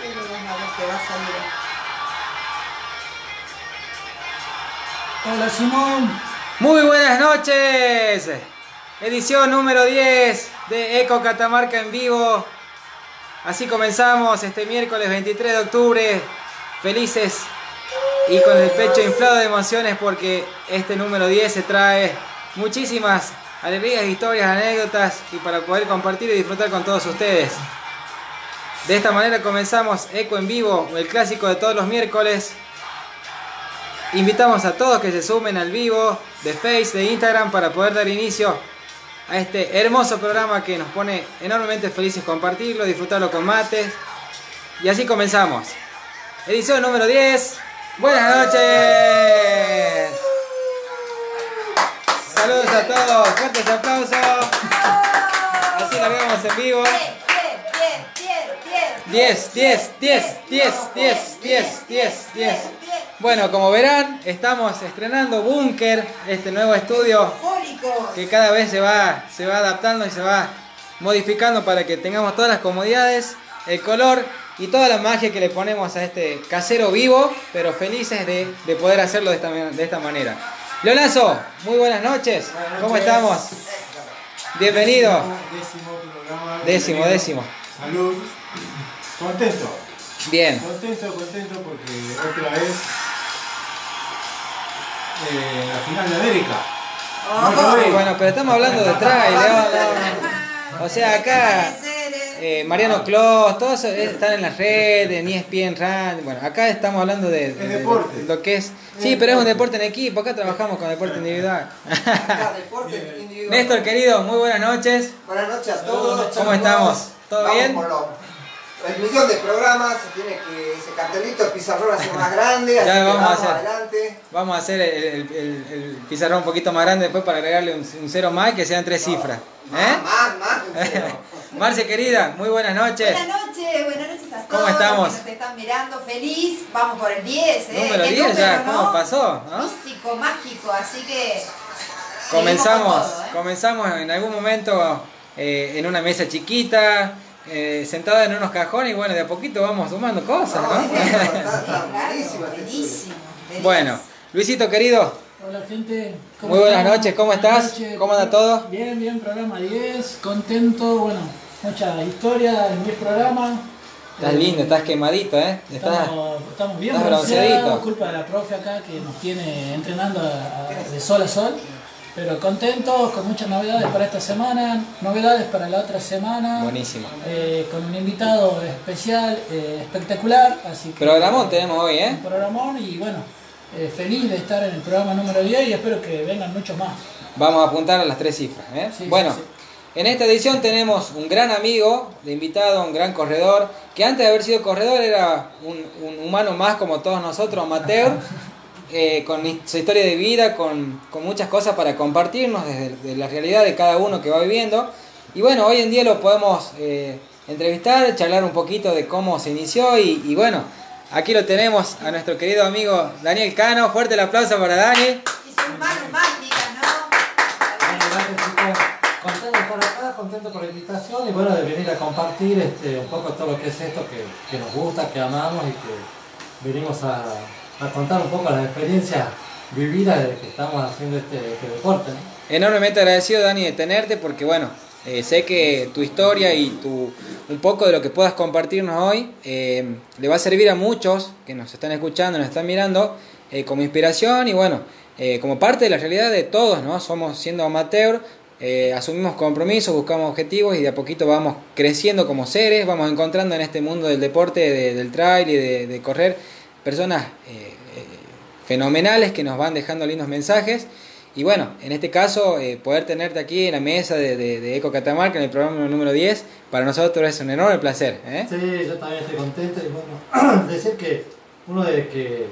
Pero vamos a ver qué va a salir. Hola Simón. Muy buenas noches. Edición número 10 de Eco Catamarca en vivo. Así comenzamos este miércoles 23 de octubre. Felices y con el pecho inflado de emociones porque este número 10 se trae muchísimas alegrías, historias, anécdotas y para poder compartir y disfrutar con todos ustedes. De esta manera comenzamos Eco en vivo, el clásico de todos los miércoles. Invitamos a todos que se sumen al vivo de Face, de Instagram para poder dar inicio a este hermoso programa que nos pone enormemente felices compartirlo, disfrutarlo con mates. Y así comenzamos. Edición número 10. Buenas noches. Saludos a todos. Fuertes aplausos. Así largamos en vivo. 10, 10, 10, 10, 10, 10, 10, 10. Bueno, como verán, estamos estrenando Bunker, este nuevo estudio que cada vez se va, se va adaptando y se va modificando para que tengamos todas las comodidades, el color y toda la magia que le ponemos a este casero vivo, pero felices de, de poder hacerlo de esta, de esta manera. Leonazo, muy buenas noches, Buenas ¿cómo noches. estamos? Bienvenido. Décimo programa. Décimo, décimo. Salud. Contento. Bien, Contento, contento porque otra vez eh, la final de América. Oh. No vi. bueno, pero estamos hablando de trail, León, no. O sea, acá... Eh. Mariano Clos, todos están en la red, en ESPN Run. Bueno, acá estamos hablando de, de- de- lo que es. Sí, pero es un deporte en equipo. Acá trabajamos con deporte individual. Acá, deporte individual. Néstor, querido, muy buenas noches. Buenas noches a todos. ¿Cómo estamos? ¿Todo Vamos bien? Millón de programas, se tiene que ese cartelito, el pizarrón hacer más grande, así Ya que vamos a hacer. adelante. Vamos a hacer el, el- el- el pizarrón un poquito más grande después para agregarle un, un cero más y que sean tres cifras. Más, ¿Eh? más, más. Marce, querida, muy buenas noches. Buenas noches, buenas noches a todos. ¿Cómo estamos? que nos están mirando feliz. Vamos por el 10, ¿eh? Número Qué 10 ya, ¿cómo ¿no? pasó? ¿no? Místico, mágico, así que. Comenzamos, seguimos con todo, ¿eh? comenzamos en algún momento eh, en una mesa chiquita, eh, sentada en unos cajones y bueno, de a poquito vamos sumando cosas, No, buenísimo. bueno, Luisito querido, Hola gente, Muy buenas están? noches, ¿cómo Buenas estás? noches. ¿Cómo anda todo? Bien, bien, programa 10, contento, bueno, mucha historia en 10 programas. estás Eh, lindo, estás quemadito, ¿eh? Estás... Estamos, estamos bien estás bronceadito. culpa de la profe acá que nos tiene entrenando a- a- de sol a sol. Pero contentos, con muchas novedades para esta semana, novedades para la otra semana. Buenísimo. eh, con un invitado especial, eh, espectacular. Así que, Programón tenemos hoy, ¿eh? Un programón y bueno, eh, feliz de estar en el programa número 10 y espero que vengan muchos más. Vamos a apuntar a las tres cifras, ¿eh? Sí, bueno, sí, en esta edición tenemos un gran amigo de invitado, un gran corredor, que antes de haber sido corredor era un, un humano más como todos nosotros, amateur, eh, con su historia de vida, con, con muchas cosas para compartirnos desde de la realidad de cada uno que va viviendo. Y bueno, hoy en día lo podemos eh, entrevistar, charlar un poquito de cómo se inició y, y bueno, aquí lo tenemos a nuestro querido amigo Daniel Cano. Fuerte el aplauso para Dani. Y sus manos mágicas, Bueno, ¿no? gracias chicos. Contento por acá, contento por la invitación y bueno, de venir a compartir este, un poco todo lo que es esto que, que nos gusta, que amamos y que venimos a, a contar un poco las experiencias vividas de que estamos haciendo este, este deporte. ¿no? Enormemente agradecido, Dani, de tenerte porque, bueno, eh, sé que tu historia y tu, un poco de lo que puedas compartirnos hoy eh, le va a servir a muchos que nos están escuchando, nos están mirando, eh, como inspiración y, bueno, como parte de la realidad de todos, ¿no? Somos siendo amateur, asumimos compromisos, buscamos objetivos y de a poquito vamos creciendo como seres, vamos encontrando en este mundo del deporte, de- del trail y de, correr personas fenomenales que nos van dejando lindos mensajes. Y bueno, en este caso, eh, poder tenerte aquí en la mesa de, de, de Eco Catamarca, en el programa número 10, para nosotros es un enorme placer. ¿eh? Sí, yo también estoy contento y bueno, decir que uno de que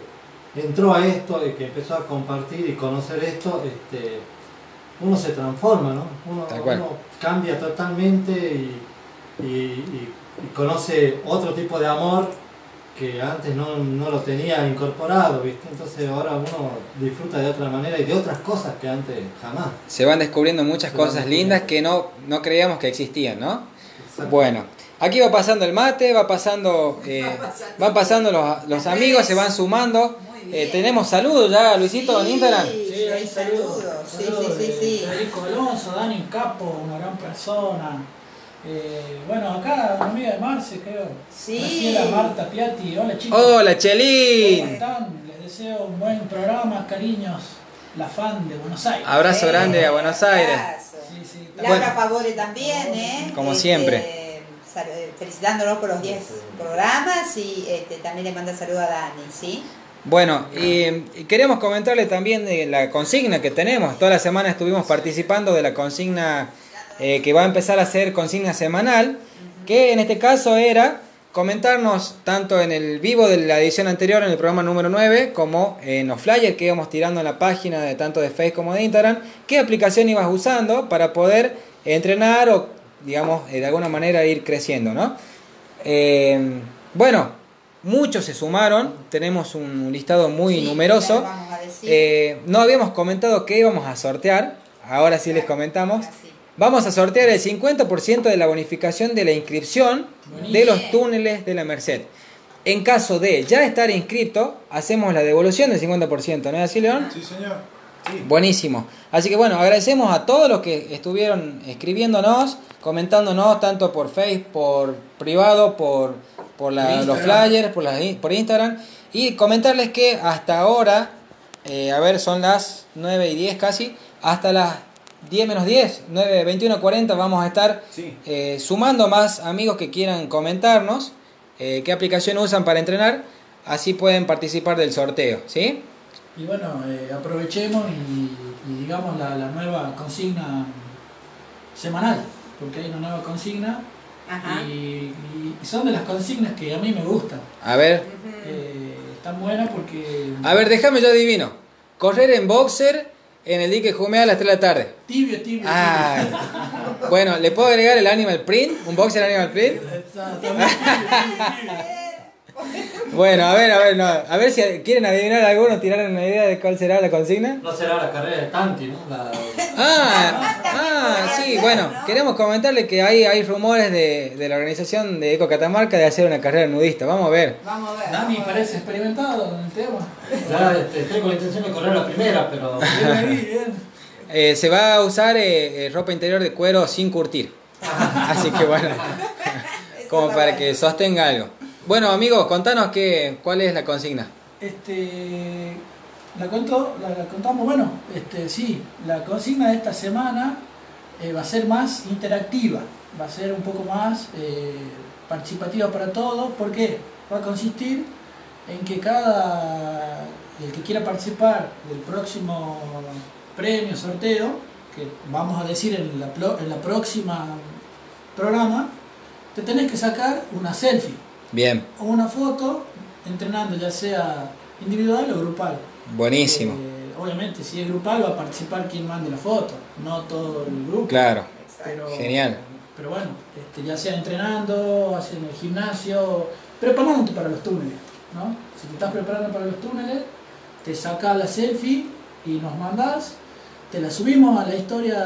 entró a esto y que empezó a compartir y conocer esto, este, uno se transforma, ¿no? Uno, cambia totalmente y, y- y- y conoce otro tipo de amor que antes no, no lo tenía incorporado, ¿viste? Entonces ahora uno disfruta de otra manera y de otras cosas que antes jamás. Se van descubriendo muchas Se cosas descubriendo. lindas que no, no creíamos que existían, ¿no? Exacto. Bueno, Aquí va pasando el mate, va pasando, eh, van pasando los, los amigos, se van sumando. Muy Eh, bien. tenemos saludos ya, Luisito, en Instagram. Sí, hay saludos. Sí, Saludos sí, sí, de sí. Federico Alonso, Dani Capo, una gran persona. Eh, bueno, acá una amiga de Marce, creo. Sí. Graciela Marta Piatti. Hola chicos. Hola, ¿Cómo Chelín. están? Les deseo un buen programa, cariños. La fan de Buenos Aires. Abrazo Sí, grande a Buenos Aires. abrazo. Sí, sí, Laura Bueno. Favore también, ¿eh? Como Este, siempre. eh, Felicitándonos por los 10 programas y este, también le manda saludo a Dani, ¿sí? Bueno, y, y queremos comentarle también de la consigna que tenemos. Toda la semana estuvimos participando de la consigna eh, que va a empezar a ser consigna semanal, que en este caso era comentarnos tanto en el vivo de la edición anterior, en el programa número 9, como en los flyers que íbamos tirando en la página de tanto de Facebook como de Instagram, qué aplicación ibas usando para poder entrenar o, digamos, eh, de alguna manera ir creciendo, ¿no? Eh, bueno, muchos se sumaron, tenemos un listado muy Sí, numeroso. ya lo vamos a decir. Eh, no habíamos comentado qué íbamos a sortear, ahora sí les comentamos. Así. Vamos a sortear el 50% de la bonificación de la inscripción de los túneles de la Merced. En caso de ya estar inscrito, hacemos la devolución del 50%, ¿no es así, León? Sí, señor. Sí. Buenísimo. Así que bueno, agradecemos a todos los que estuvieron escribiéndonos, comentándonos tanto por Facebook, por privado, por, por la- Por los flyers, por, la- por Instagram. Y comentarles que hasta ahora, eh, a ver, son las 9 y 10 casi, hasta las 10 menos 10, 9, 21, 40 vamos a estar Sí. eh, sumando más amigos que quieran comentarnos eh, qué aplicación usan para entrenar, así pueden participar del sorteo, ¿sí? Y bueno, eh, aprovechemos y, y digamos la, la nueva consigna semanal, porque hay una nueva consigna Ajá. y, y- son de las consignas que a mí me gustan. A ver. Eh, están buenas porque... A ver, déjame yo adivino. Correr en boxer en el dique Jumea a las 3 de la tarde. Tibio, tibio. Ah, bueno, ¿le puedo agregar el Animal Print? ¿Un boxer Animal Print? Bueno, a ver, a ver, no. A ver si quieren adivinar alguno, tirar una idea de cuál será la consigna. No será la carrera de Tanti, ¿no? La- Ah, ah, sí, bueno, queremos comentarle que hay, hay rumores de, de la organización de Eco Catamarca de hacer una carrera nudista. Vamos a ver. Vamos a ver. Ver. parece experimentado en el tema. Ya este, tengo la intención de correr la primera, pero Bien ahí, bien. Eh, se va a usar eh, eh, ropa interior de cuero sin curtir. Así que bueno, como para que sostenga algo. Bueno, amigos, contanos qué, cuál es la consigna. Este, la, contó, la, contamos, bueno, este, sí, la consigna de esta semana eh, va a ser más interactiva, va a ser un poco más eh, participativa para todos, porque va a consistir en que cada, el que quiera participar del próximo premio, sorteo, que vamos a decir en la próxima programa, te tenés que sacar una selfie Bien, o una foto entrenando, ya sea individual o grupal. buenísimo. Eh, obviamente, si es grupal va a participar quien mande la foto, no todo el grupo. Claro, Pero, Genial. Pero bueno, este, ya sea entrenando, haciendo el gimnasio, preparándote para los túneles. ¿no? Si te estás preparando para los túneles, te sacas la selfie y nos mandas, te la subimos a la historia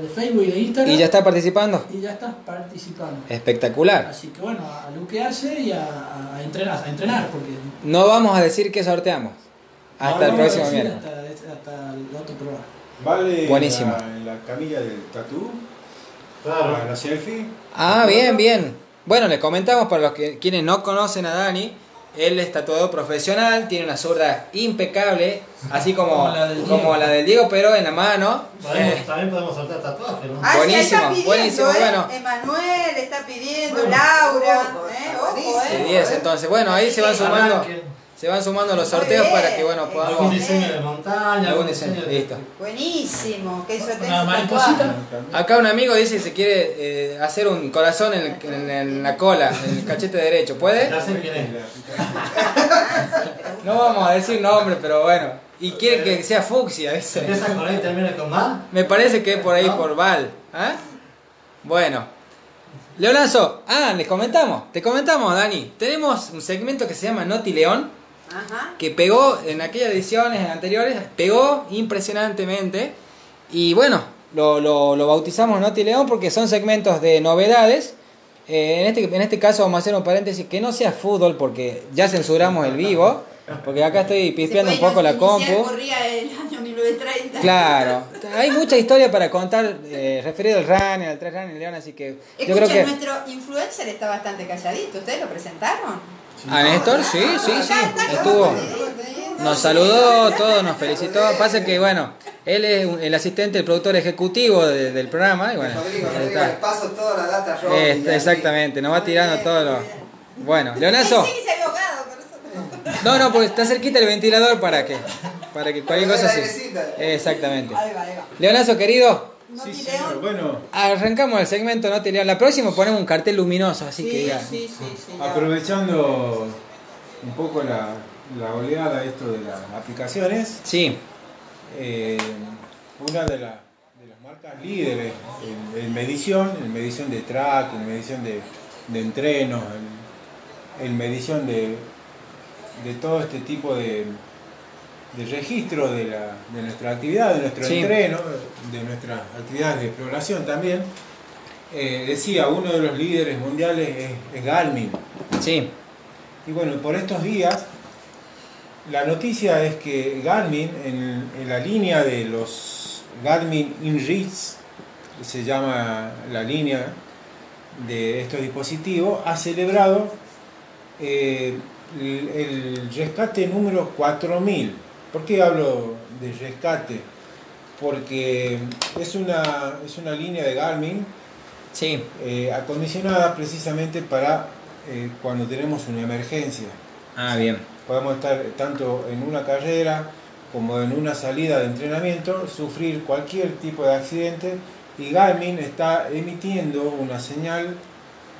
de Facebook y de Instagram ¿Y ya está participando? y ya estás participando. Espectacular. Así que bueno, a lo que hace y a, a entrenar, a entrenar, porque No vamos a decir qué sorteamos. Hasta el próximo miércoles. Hasta, hasta el otro programa. Vale Buenísimo. La, en la camilla del tatú, claro. para la selfie. Ah, bien, bien. Bueno, les comentamos para los que quienes no conocen a Dani, él es tatuador profesional, tiene una zurda impecable, así como, Como la del como Diego. la del Diego, pero en la mano. Podemos- Eh, también podemos saltar tatuajes, ¿no? Ah, sí, Buenísimo, está pidiendo, buenísimo, ¿eh? bueno. Emanuel está pidiendo, Bueno, Laura. ojo, ¿eh? Ojo, buenísimo. de ¿eh? 10, entonces, bueno, ahí se van sumando, Arranquen. Se van sumando los sorteos bien. para que, bueno, Algún podamos... diseño de montaña, Algún diseño, de- listo. Buenísimo, que eso te Una mariposita. Acá un amigo dice que se quiere eh, hacer un corazón en, el- en- en la cola, en el cachete derecho, ¿puede? Ya sé quién es. No vamos a decir nombre, pero bueno. Y quiere que sea fucsia ese. Empieza con A y termina con más. Me parece que es por ahí, ¿No? por Val. ¿ah? Bueno. Leonazo, ah, les comentamos, te comentamos, Dani. Tenemos un segmento que se llama Noti León, Ajá. que pegó en aquellas ediciones anteriores, pegó impresionantemente. Y bueno, lo, lo- lo bautizamos Noti León porque son segmentos de novedades. Eh, en, este, en este caso vamos a hacer un paréntesis que no sea fútbol porque ya censuramos el vivo. Porque acá estoy pispeando un poco la compu. corría el año 1930. Claro, hay mucha historia para contar eh, referido al running, al tres running León, así que yo Escucha, creo que... nuestro influencer está bastante calladito. ¿Ustedes lo presentaron? ¿A Néstor? Sí, sí, sí, estuvo... Nos saludó, todo nos felicitó. Pasa que, bueno, él es el asistente, el productor ejecutivo de- del programa. Y bueno, Rodrigo, Rodrigo, está. le paso toda la data Rob, Este, exactamente, nos va tirando todo lo... Bueno, Leonazo. No, no, porque está cerquita el ventilador para que, para que cualquier cosa se... Exactamente. Ahí va, ahí va. Leonazo, querido, Noti Sí, León. señor. Bueno, arrancamos el segmento No te León. La próxima ponemos un cartel luminoso, así sí, que sí, sí, sí, aprovechando un poco la, la oleada esto de las aplicaciones, Sí, eh, una de, la- de las marcas líderes en, en medición, en medición de track, en medición de, de entrenos, en, en medición de, de todo este tipo de, de registro de, la, de nuestra actividad, de nuestro Sí. entreno, de nuestras actividades de exploración también. Eh, decía, uno de los líderes mundiales es, es Garmin. sí, Y bueno, por estos días, la noticia es que Garmin, en, en la línea de los Garmin InReach, se llama la línea de estos dispositivos, ha celebrado eh, el, el rescate número 4000. ¿Por qué hablo de rescate? Porque es una, es una línea de Garmin sí, eh, acondicionada precisamente para eh, cuando tenemos una emergencia. ah, bien, Podemos estar tanto en una carrera como en una salida de entrenamiento, sufrir cualquier tipo de accidente y Garmin está emitiendo una señal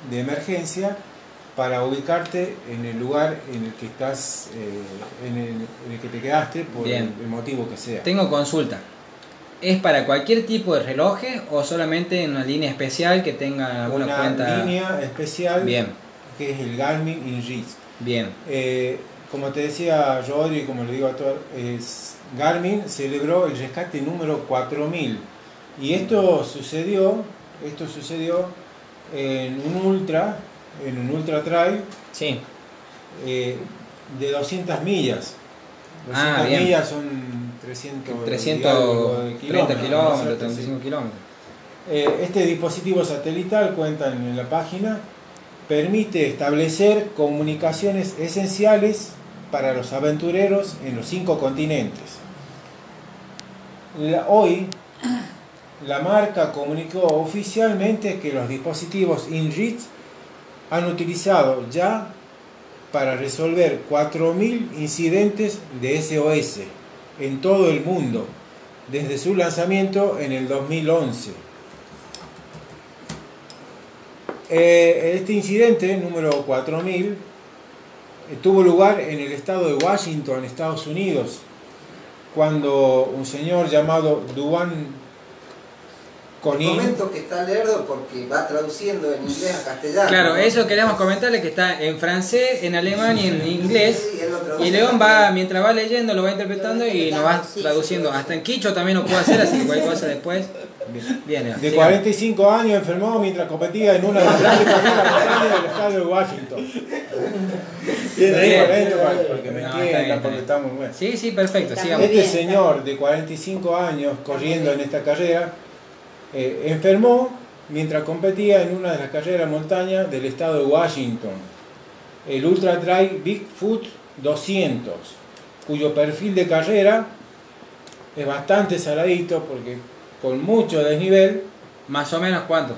de emergencia para ubicarte en el lugar en el que estás, eh, en, el, en el que te quedaste por el, Bien. el motivo que sea. tengo consulta. ¿Es para cualquier tipo de reloj o solamente en una línea especial que tenga alguna una cuenta? línea especial Bien, que es el Garmin InReach. bien, Eh, como te decía Rodri, como le digo a todos, Garmin celebró el rescate número 4000 y esto sucedió, esto sucedió en un ultra, en un ultra trail sí, eh, de 200 millas. 200 Ah, millas son 300 y algo de 330 kilómetros, kilómetros, ¿no? 35 kilómetros. Eh, este dispositivo satelital, cuentan en la página, permite establecer comunicaciones esenciales para los aventureros en los cinco continentes. La- hoy, la marca comunicó oficialmente que los dispositivos InReach han utilizado ya para resolver 4.000 incidentes de SOS en todo el mundo desde su lanzamiento en el 2011. Eh, este incidente, número 4000, eh, tuvo lugar en el estado de Washington, Estados Unidos, cuando un señor llamado Duan Conin, Comento que está lerdo porque va traduciendo en inglés a castellano. Claro, ¿no? eso queríamos comentarle que está en francés, en alemán y en inglés. Sí, Y León va, mientras va leyendo, lo va interpretando y nos va traduciendo. Hasta en quicho también lo puedo hacer, así que cualquier cosa después. Bien, de sigamos. 45 años, enfermó mientras competía en una de las grandes carreras del estado de Washington. Bien. Lento para- porque me No, bien, entiendan, porque bien. está muy bueno. Sí, sí, perfecto, sigamos. Este bien, señor de 45 años corriendo en esta carrera eh, enfermó mientras competía en una de las carreras montaña del estado de Washington, el Ultra Trail Bigfoot 200, cuyo perfil de carrera es bastante saladito porque con mucho desnivel Más o menos cuánto.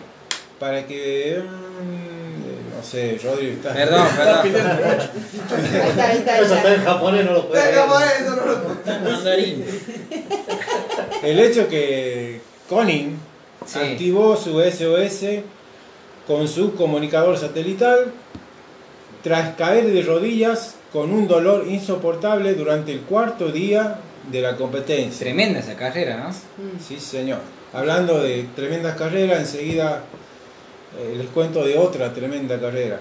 para que mm, no sé, Rodri está Perdón, perdón. Ahí está, ahí está, ahí Eso está en está. japonés, no lo Venga, leer. por eso no lo- Mandarín. El hecho que Conin Sí. activó su SOS con su comunicador satelital tras caer de rodillas con un dolor insoportable durante el cuarto día de la competencia. Tremenda esa carrera, ¿no? Sí, señor. Hablando de tremendas carreras, enseguida eh, les cuento de otra tremenda carrera.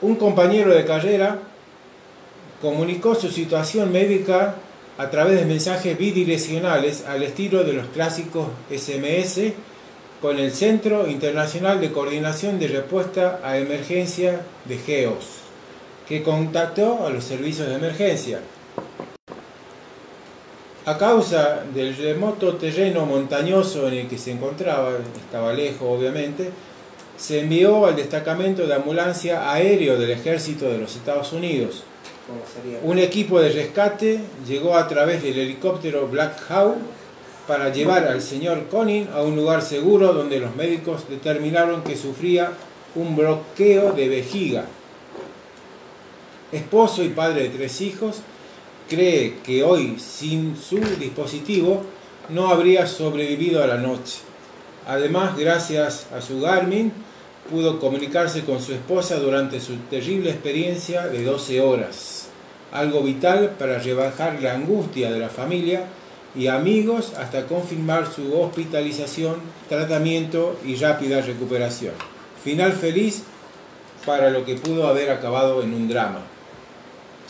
Un compañero de carrera comunicó su situación médica a través de mensajes bidireccionales al estilo de los clásicos SMS con el Centro Internacional de Coordinación de Respuesta a Emergencia de GEOS, que contactó a los servicios de emergencia. A causa del remoto terreno montañoso en el que se encontraba, estaba lejos obviamente, se envió al destacamento de ambulancia aéreo del ejército de los Estados Unidos. Un equipo de rescate llegó a través del helicóptero Black Hawk para llevar al señor Conin a un lugar seguro donde los médicos determinaron que sufría un bloqueo de vejiga. Esposo y padre de tres hijos, cree que hoy sin su dispositivo no habría sobrevivido a la noche. Además, gracias a su Garmin, pudo comunicarse con su esposa durante su terrible experiencia de 12 horas, algo vital para rebajar la angustia de la familia y amigos hasta confirmar su hospitalización, tratamiento y rápida recuperación. Final feliz para lo que pudo haber acabado en un drama.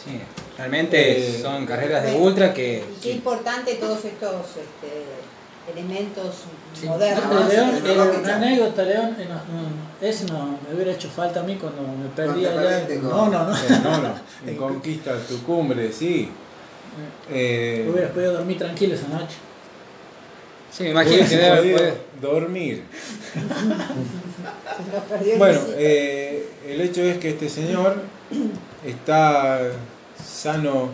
Sí, realmente Eh, son carreras de Bueno, ultra que... Y qué importante todos estos este, elementos Sí. modernos. No, León, sí, eh, no, una anécdota, León, eh, no, no, ese no me hubiera hecho falta a mí cuando me perdí allá. No, no, no. Eh, no, no, en conquista tu cumbre, sí. Eh, Hubiera podido dormir tranquilo esa noche. Sí, me imagino que debe dormir. Bueno, eh, el hecho es que este señor está sano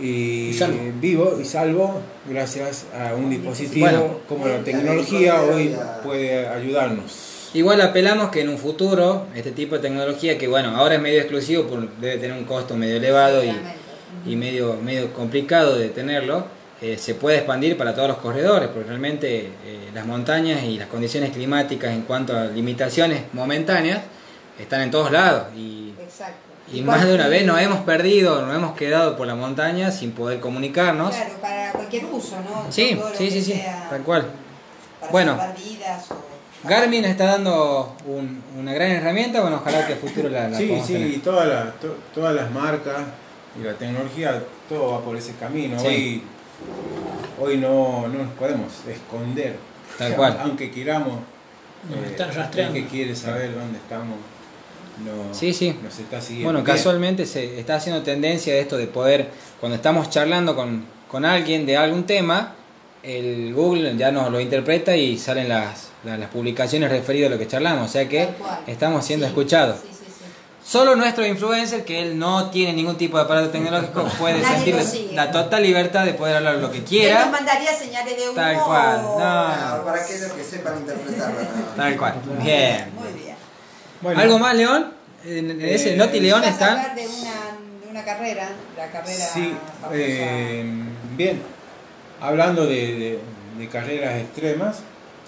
y, Y salvo. vivo y salvo gracias a un dispositivo Bueno. como la La tecnología hoy puede ayudarnos. Igual apelamos que en un futuro este tipo de tecnología que bueno, ahora es medio exclusivo, por- debe tener un costo medio elevado y medio, medio complicado de tenerlo, eh, se puede expandir para todos los corredores, porque realmente eh, las montañas y las condiciones climáticas en cuanto a limitaciones momentáneas están en todos lados y, Exacto. Y más de una vez nos hemos perdido, nos hemos quedado por la montaña sin poder comunicarnos. Claro, para cualquier uso, ¿no? Sí, Todo lo sí, que sí, sí, sea tal cual. Para Bueno. o... Garmin está dando un- una gran herramienta, bueno, ojalá que el futuro la, la Sí, sí, tener. y todas las, to- todas las marcas y la tecnología, todo va por ese camino. Sí. Hoy, hoy no, no nos podemos esconder. Tal cual. Aunque queramos, Nos eh, están el rastreando. que quiere saber dónde estamos, no, Sí, sí. nos está siguiendo. Bueno, Bien. casualmente se está haciendo tendencia de esto de poder, cuando estamos charlando con, con alguien de algún tema, el Google ya nos lo interpreta y salen las, las, las publicaciones referidas a lo que charlamos. O sea que estamos siendo Sí, escuchados. Sí, sí, sí. Solo nuestro influencer, que él no tiene ningún tipo de aparato tecnológico, puede Nadie sentir la total libertad de poder hablar lo que ¿Él nos quiera. mandaría señales de humo? Tal cual, no. Ah, para aquellos que sepan interpretarla. nada más. Tal cual. Bien. Muy bien. Bueno, ¿Algo más, León? En en ese Eh, Noti León están. hablar de una, de una carrera, la carrera Sí, eh, bien. Hablando de, de- de carreras extremas,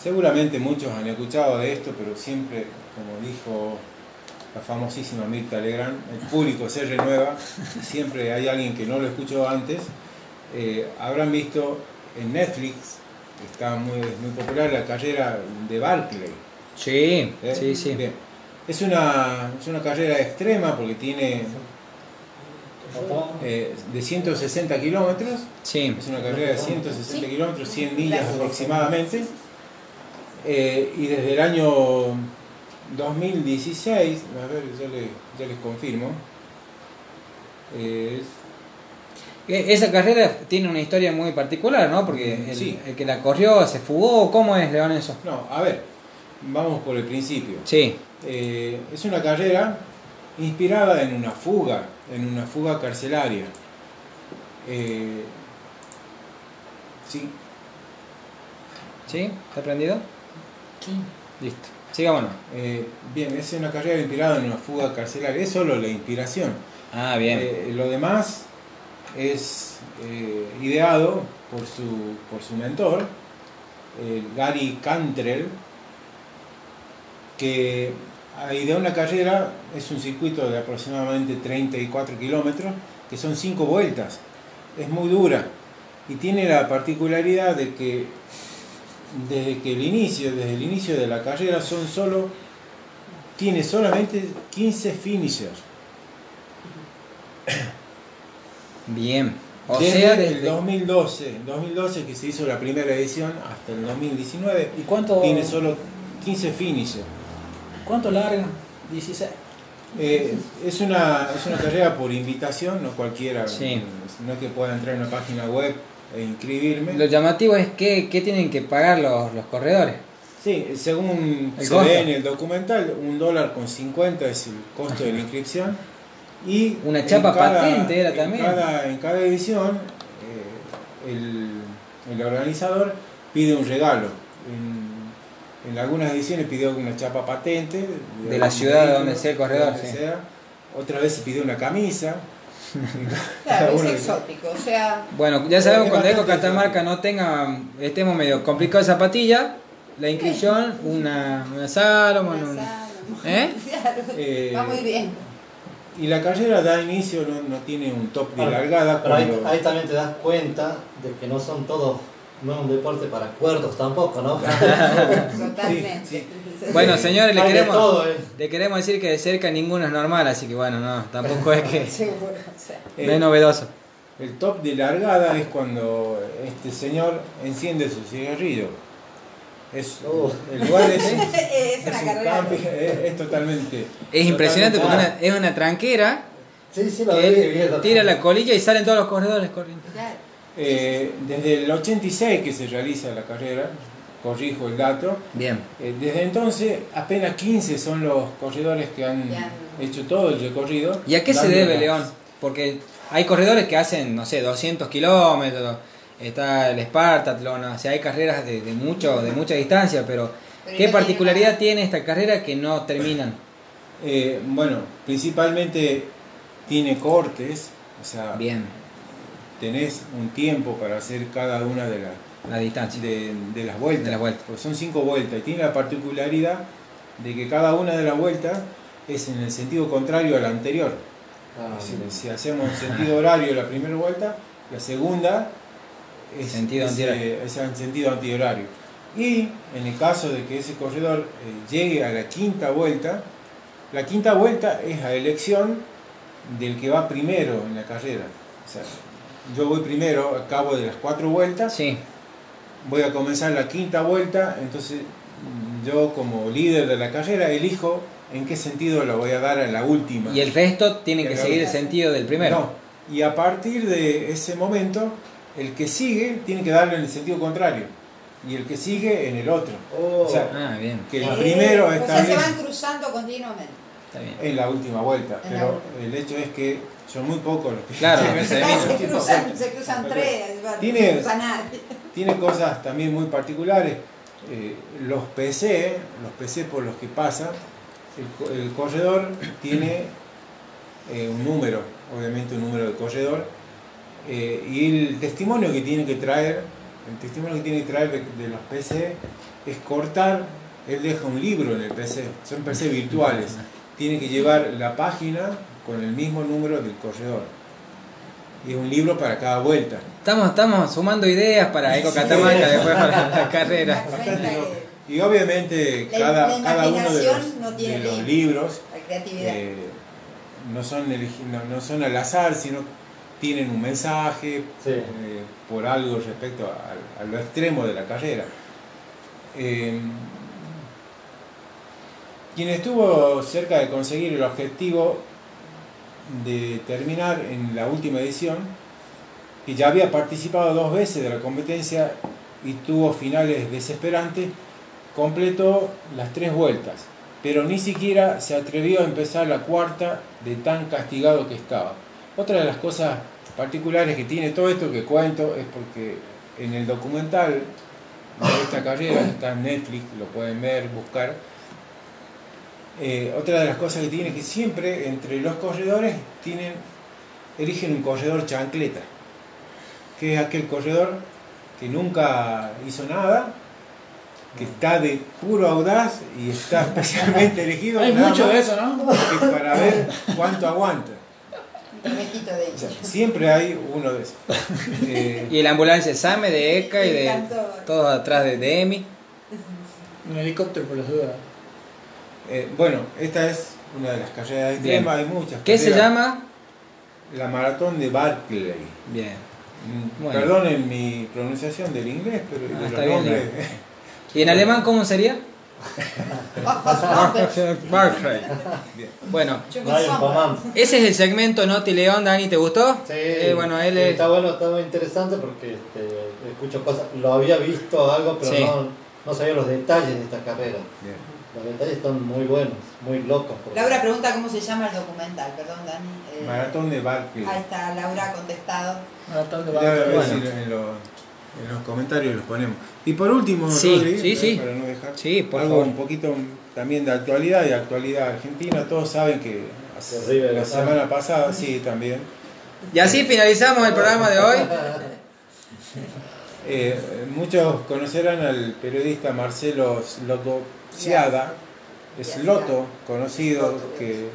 seguramente muchos han escuchado de esto, pero siempre, como dijo la famosísima Mirta Legrand, el público se renueva, siempre hay alguien que no lo escuchó antes. Eh, habrán visto en Netflix, que está muy, muy popular, la carrera de Barclay. Sí, ¿eh? sí, sí. Bien. Es una, es una carrera extrema porque tiene eh, de 160 kilómetros. Sí. Es una carrera de 160 Sí. kilómetros, 100 millas aproximadamente. Eh, y desde el año 2016, a ver, ya, le- ya les confirmo. eh, E- Esa carrera tiene una historia muy particular, ¿no? Porque el, Sí. el que la corrió se fugó. ¿Cómo es, León, eso? no, a ver, vamos por el principio. Sí, Eh, es una carrera inspirada en una fuga, en una fuga carcelaria. Eh, sí, ¿sí? ¿Está prendido? Sí. Listo. Sigámonos. eh, bien, es una carrera inspirada en una fuga carcelaria, es solo la inspiración. Ah, bien. Eh, lo demás es eh, ideado por su, por su mentor, eh, Gary Cantrell, que ideó una carrera, es un circuito de aproximadamente 34 kilómetros, que son 5 vueltas. Es muy dura y tiene la particularidad de que desde que el inicio, desde el inicio de la carrera son solo tiene solamente 15 finishers. Bien. O Desde sea, el desde- 2012, 2012 que se hizo la primera edición hasta el 2019, ¿Y cuánto, tiene solo 15 finishers. Cuánto larga? 16. Eh, es, una, es una carrera por invitación, no cualquiera, Sí. no es que pueda entrar en una página web e inscribirme. Lo llamativo es que, ¿qué tienen que pagar los, los corredores. Sí, según El se costo. ve en el documental, un dólar con 50 es el costo de la inscripción. Y Una chapa patente era en también. Cada, en cada edición, eh, el, el organizador pide un regalo. En, en algunas ediciones pidió una chapa patente. De la algún ciudad de donde sea el corredor, donde sí. sea. Otra vez se pidió una camisa. Claro, es exótico, o sea, Bueno, ya sabemos cuando Eco Catamarca no tenga, estemos medio complicado de zapatilla, la inscripción, una, una Salomon, un- ¿Eh? Claro, Eh, va muy bien. Y la carrera da inicio, no, no tiene un top de largada. Pero ahí también te das cuenta de que no son todos, no es un deporte para cuerdos tampoco, ¿no? Totalmente. sí. Bueno, señores, le queremos, todo, eh. le queremos decir que de cerca ninguno es normal, así que bueno, no, tampoco es que Seguro, o sea. no es novedoso. El top de largada es cuando este señor enciende su cigarrillo. Es, Oh. el lugar es, Es es una un carrera. camping, es, es totalmente. Es impresionante porque una- es una tranquera Sí, sí, lo que vi, tira la colilla y salen todos los corredores corriendo. Claro. Eh, desde el 86 que se realiza la carrera, corrijo el dato. Bien. eh, desde entonces, apenas 15 son los corredores que han hecho todo el recorrido. ¿Y a qué se debe, las- León? Porque hay corredores que hacen, no sé, 200 kilómetros, está el Spartathlon, o sea, hay carreras de, de mucho, de mucha distancia, pero Pero ¿qué particularidad tiene tiene esta carrera que no terminan? Eh, bueno, principalmente tiene cortes, o sea, Bien, tenés un tiempo para hacer cada una de las la distancia. de, de las vueltas. De las vueltas. Pues son cinco vueltas y tiene la particularidad de que cada una de las vueltas es en el sentido contrario a la anterior. Ah, Si, si hacemos en sentido horario la primera vuelta, la segunda es, Sentido es, antihorario. eh, es en sentido antihorario. Y en el caso de que ese corredor eh, llegue a la quinta vuelta, la quinta vuelta es a elección del que va primero en la carrera. O sea, yo voy primero a cabo de las cuatro vueltas Sí, voy a comenzar la quinta vuelta, entonces mm, yo como líder de la carrera elijo en qué sentido la voy a dar a la última. y el resto tiene que seguir el sentido del primero. No, y a partir de ese momento, el que sigue tiene que darle en el sentido contrario y el que sigue en el otro. Oh. O sea, Ah, bien, que el Eh, primero o sea, está se van cruzando continuamente. está bien. en la última vuelta, En pero última. el hecho es que son muy pocos los que Claro, llegan a se se, cruzan, se cruzan tres, Tiene-. Tiene cosas también muy particulares. Eh, los PC, los PC por los que pasa, el corredor tiene eh, un número, obviamente un número de corredor, eh, y el testimonio que tiene que traer, el testimonio que tiene que traer de, de los PC es cortar, él deja un libro en el PC, son PC virtuales, tiene que llevar la página con el mismo número del corredor. Y es un libro para cada vuelta. Estamos, estamos sumando ideas para Eco Sí. Catamarca después para la carrera. Y obviamente La- cada, la cada uno de los, imaginación no tiene de los límite. libros eh, no, son no, no son al azar, sino tienen un mensaje Sí. eh, por algo respecto a, a lo extremo de la carrera. Eh, quien estuvo cerca de conseguir el objetivo de terminar en la última edición, que ya había participado dos veces de la competencia y tuvo finales desesperantes, completó las tres vueltas, pero ni siquiera se atrevió a empezar la cuarta de tan castigado que estaba. Otra de las cosas particulares que tiene todo esto que cuento es porque en el documental de esta carrera, está en Netflix, lo pueden ver, buscar, eh, otra de las cosas que tiene es que siempre entre los corredores tienen, eligen un corredor chancleta, que es aquel corredor que nunca hizo nada, que está de puro audaz y está especialmente elegido Hay mucho de eso, ¿no? que para ver cuánto aguanta. De O sea, siempre hay uno de esos. Eh, Y la ambulancia SAME de ECA y de todos atrás de, de EMI. Un helicóptero por las dudas. Eh, bueno, esta es una de las carreras extremas, hay muchas. ¿Qué se carreras. llama? La maratón de Barclay. Bien. Mm, Bueno. Perdonen mi pronunciación del inglés, pero Ah, de está los bien, nombres. ¿Y en alemán cómo sería? Barclay. Bien. Bueno, ese es el segmento Noti León, Dani, ¿te gustó? Sí, Eh, bueno, él es... está bueno, está muy interesante porque este, escucho cosas, lo había visto algo, pero Sí. no, no sabía los detalles de esta carrera. Bien. Los detalles están muy buenos, muy locos. porque- Laura pregunta cómo se llama el documental, perdón Dani. Eh, Maratón de Barclay. Ahí está, Laura ha contestado. Maratón de Ya, a ver Barcelona. si en, los, en los comentarios los ponemos. Y por último, Sí, Rodri, sí, ¿eh? sí. para no dejar Sí, por algo favor. un poquito también de actualidad, de actualidad argentina. Todos saben que hace- la semana pasada, sí, también. Y así finalizamos el programa de hoy. Eh, muchos conocerán al periodista Marcelo Slotociada, es Loto, conocido, que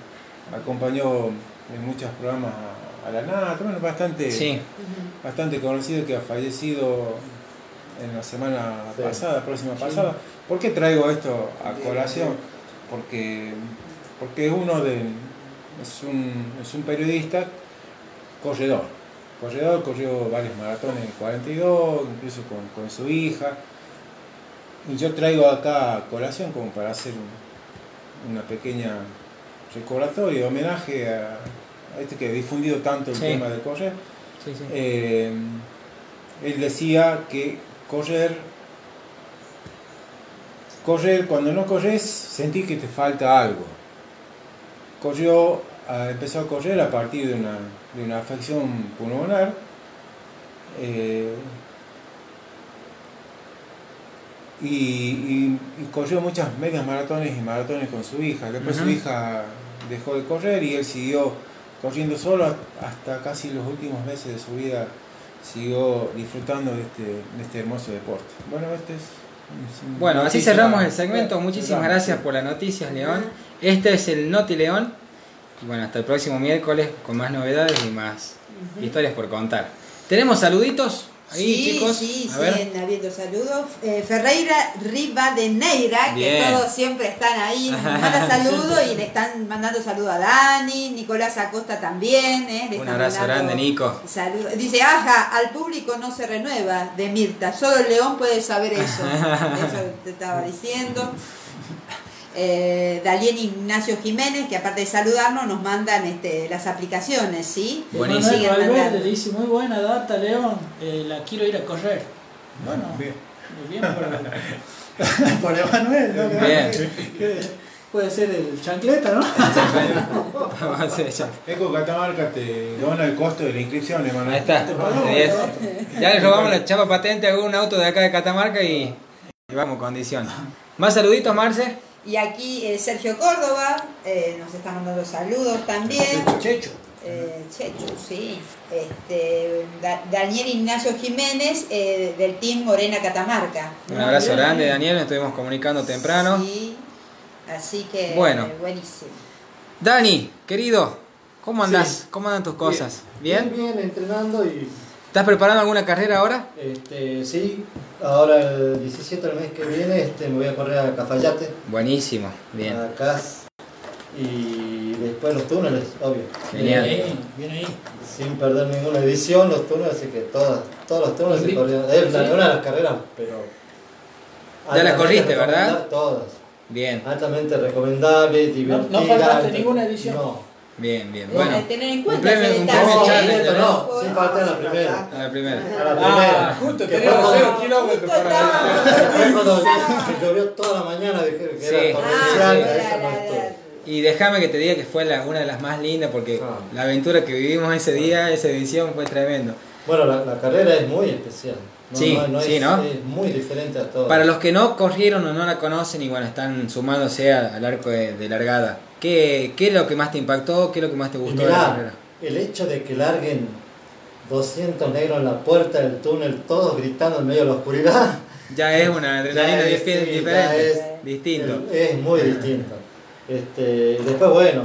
acompañó en muchos programas a, a la nata, bueno, bastante, Sí, bastante conocido que ha fallecido en la semana Sí. pasada, próxima pasada. ¿Por qué traigo esto a colación? Porque, porque es uno de es un, es un periodista corredor. Corredor, corrió varios maratones en 42, incluso con, con su hija. Yo traigo acá a colación como para hacer un- una pequeña recordatorio, homenaje a, a este que ha difundido tanto el Sí. tema de correr. sí, sí. Eh, él decía que correr, correr, cuando no corres, sentí que te falta algo. Corrió, empezó a correr a partir de una, de una afección pulmonar. eh, y, y- y corrió muchas medias maratones y maratones con su hija. Después su hija dejó de correr y él siguió corriendo solo hasta casi los últimos meses de su vida siguió disfrutando de este, de este hermoso deporte. Bueno, este es... Bueno, así cerramos el segmento. Muchísimas cerramos, gracias sí. por las noticias, León. Este es el Noti León. Y bueno, hasta el próximo miércoles con más novedades y más historias por contar. ¿Tenemos saluditos ahí, sí, chicos? sí, A siguen habiendo saludos. Eh, Ferreira Rivadeneira, que Bien. todos siempre están ahí, nos manda saludos y le están mandando saludos a Dani, Nicolás Acosta también. eh, le Un abrazo grande, Nico. saludos. Dice, ajá, al público no se renueva, de Mirta, solo el león puede saber eso. eso te estaba diciendo. Eh, Dalién Ignacio Jiménez, que aparte de saludarnos, nos mandan este, las aplicaciones, ¿sí? Buenísimo. Valverde mandando. dice, muy buena data, León, eh, la quiero ir a correr. Bueno, Bien. muy bien por, por Emanuel, ¿no? Bien. Puede ser el chancleta, ¿no? Eco Catamarca te dona el costo de la inscripción, hermano. Ahí está. Ya le robamos la chapa patente a un auto de acá de Catamarca y, y vamos, condición. ¿Más saluditos, Marce? Y aquí eh, Sergio Córdoba eh, nos está mandando saludos también. Checho. Eh, Chechu, sí. Este, Da- Daniel Ignacio Jiménez eh, del Team Morena Catamarca. Un abrazo grande, Daniel. Nos estuvimos comunicando temprano. Sí, así que Bueno. eh, buenísimo. Dani, querido, ¿cómo andás? Sí. ¿Cómo andan tus cosas? ¿Bien? Bien, bien, entrenando y ¿Estás preparando alguna carrera ahora? este, sí, ahora el 17 del mes que viene este, me voy a correr a Cafayate, Buenísimo, bien. a Cas y después los túneles, obvio. Genial. Bien, bien ahí. Sin perder ninguna edición, los túneles, así que todas, todos los túneles se corrieron. Es una, de las carreras, pero. Ya la altamente corriste, ¿verdad? Todas. Bien, Altamente recomendable, No, divertida. no faltaste entre- ninguna edición. No. Bien, bien. Bueno, tener en un cuenta premio- ese un premio. Challenger, no, sin faltar la primera. a la primera. A la Ah, primera. justo, Que tenía fue cero cuando- kilómetros Justo para cuando llovió toda la mañana, dije que Sí. era Ah, torrencial, esa no estuvo. Y déjame que te diga que fue la- una de las más lindas porque Ah. la aventura que vivimos ese día, esa edición fue tremendo. Bueno, la, la carrera es muy especial. No, Sí, no, no sí, es, ¿no? es muy diferente a todo. Para los que no corrieron o no la conocen y bueno, están sumándose al arco de, de largada, ¿qué, ¿qué es lo que más te impactó? ¿Qué es lo que más te gustó de la carrera? el hecho de que larguen 200 negros en la puerta del túnel, todos gritando en medio de la oscuridad, Ya es una adrenalina es, sí, diferente, es- distinto. es muy distinto. Este, después, bueno,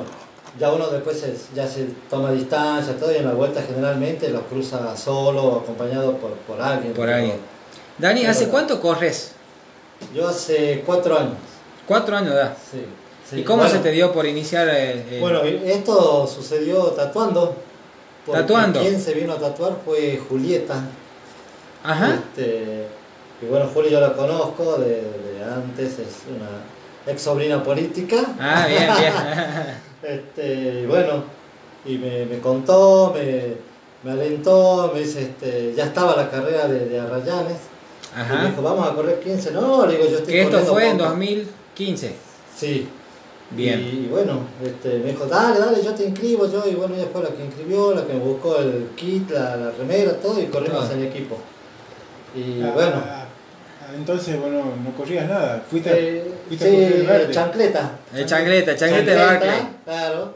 ya uno después se- ya se toma distancia, todo, y en la vuelta generalmente los cruza solo o acompañado por, por alguien. Por alguien. Dani, ¿hace cuánto corres? Yo hace cuatro años. Cuatro años da. Sí, sí. ¿Y cómo Bueno, se te dio por iniciar? eh, eh, Bueno, esto sucedió tatuando. Tatuando. Quien se vino a tatuar fue Julieta. Ajá. Este, y bueno, Juli yo la conozco de, de antes, es una ex sobrina política. Ah, bien, bien. Este, y bueno, y me, me contó, me, me alentó, me dice, este, ya estaba la carrera de, de Arrayanes. Y me Ajá. dijo, vamos a correr 15. No, le digo, yo estoy Que esto fue en poco". 2015. Sí. Bien. Y, bueno, este, me dijo, dale, dale, yo te inscribo, yo, y bueno, ella fue la que inscribió, la que me buscó el kit, la, la remera, todo, y corrimos Todo. en equipo. Y Ah, bueno, entonces vos no, corrías nada. Fuiste, eh, fuiste a correr el sí, verde. chancleta. El chancleta, chancleta de Barclay. Claro.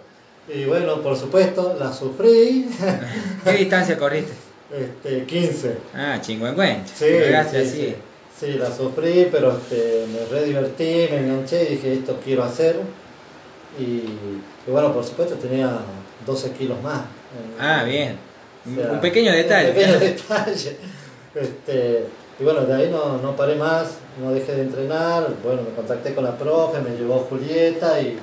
Y bueno, por supuesto, la sufrí, ¿Qué distancia corriste? este, 15. Ah, chingüengüencha. Sí, Gracias, sí, sí. sí. Sí, la sufrí, pero este, me re divertí, me enganché y dije, esto quiero hacer. Y, y bueno, por supuesto tenía 12 kilos más. Ah, bien. O sea, Un pequeño detalle. Un pequeño detalle. Este, y bueno, de ahí no, no paré más, no dejé de entrenar. Bueno, me contacté con la profe, me llevó Julieta y,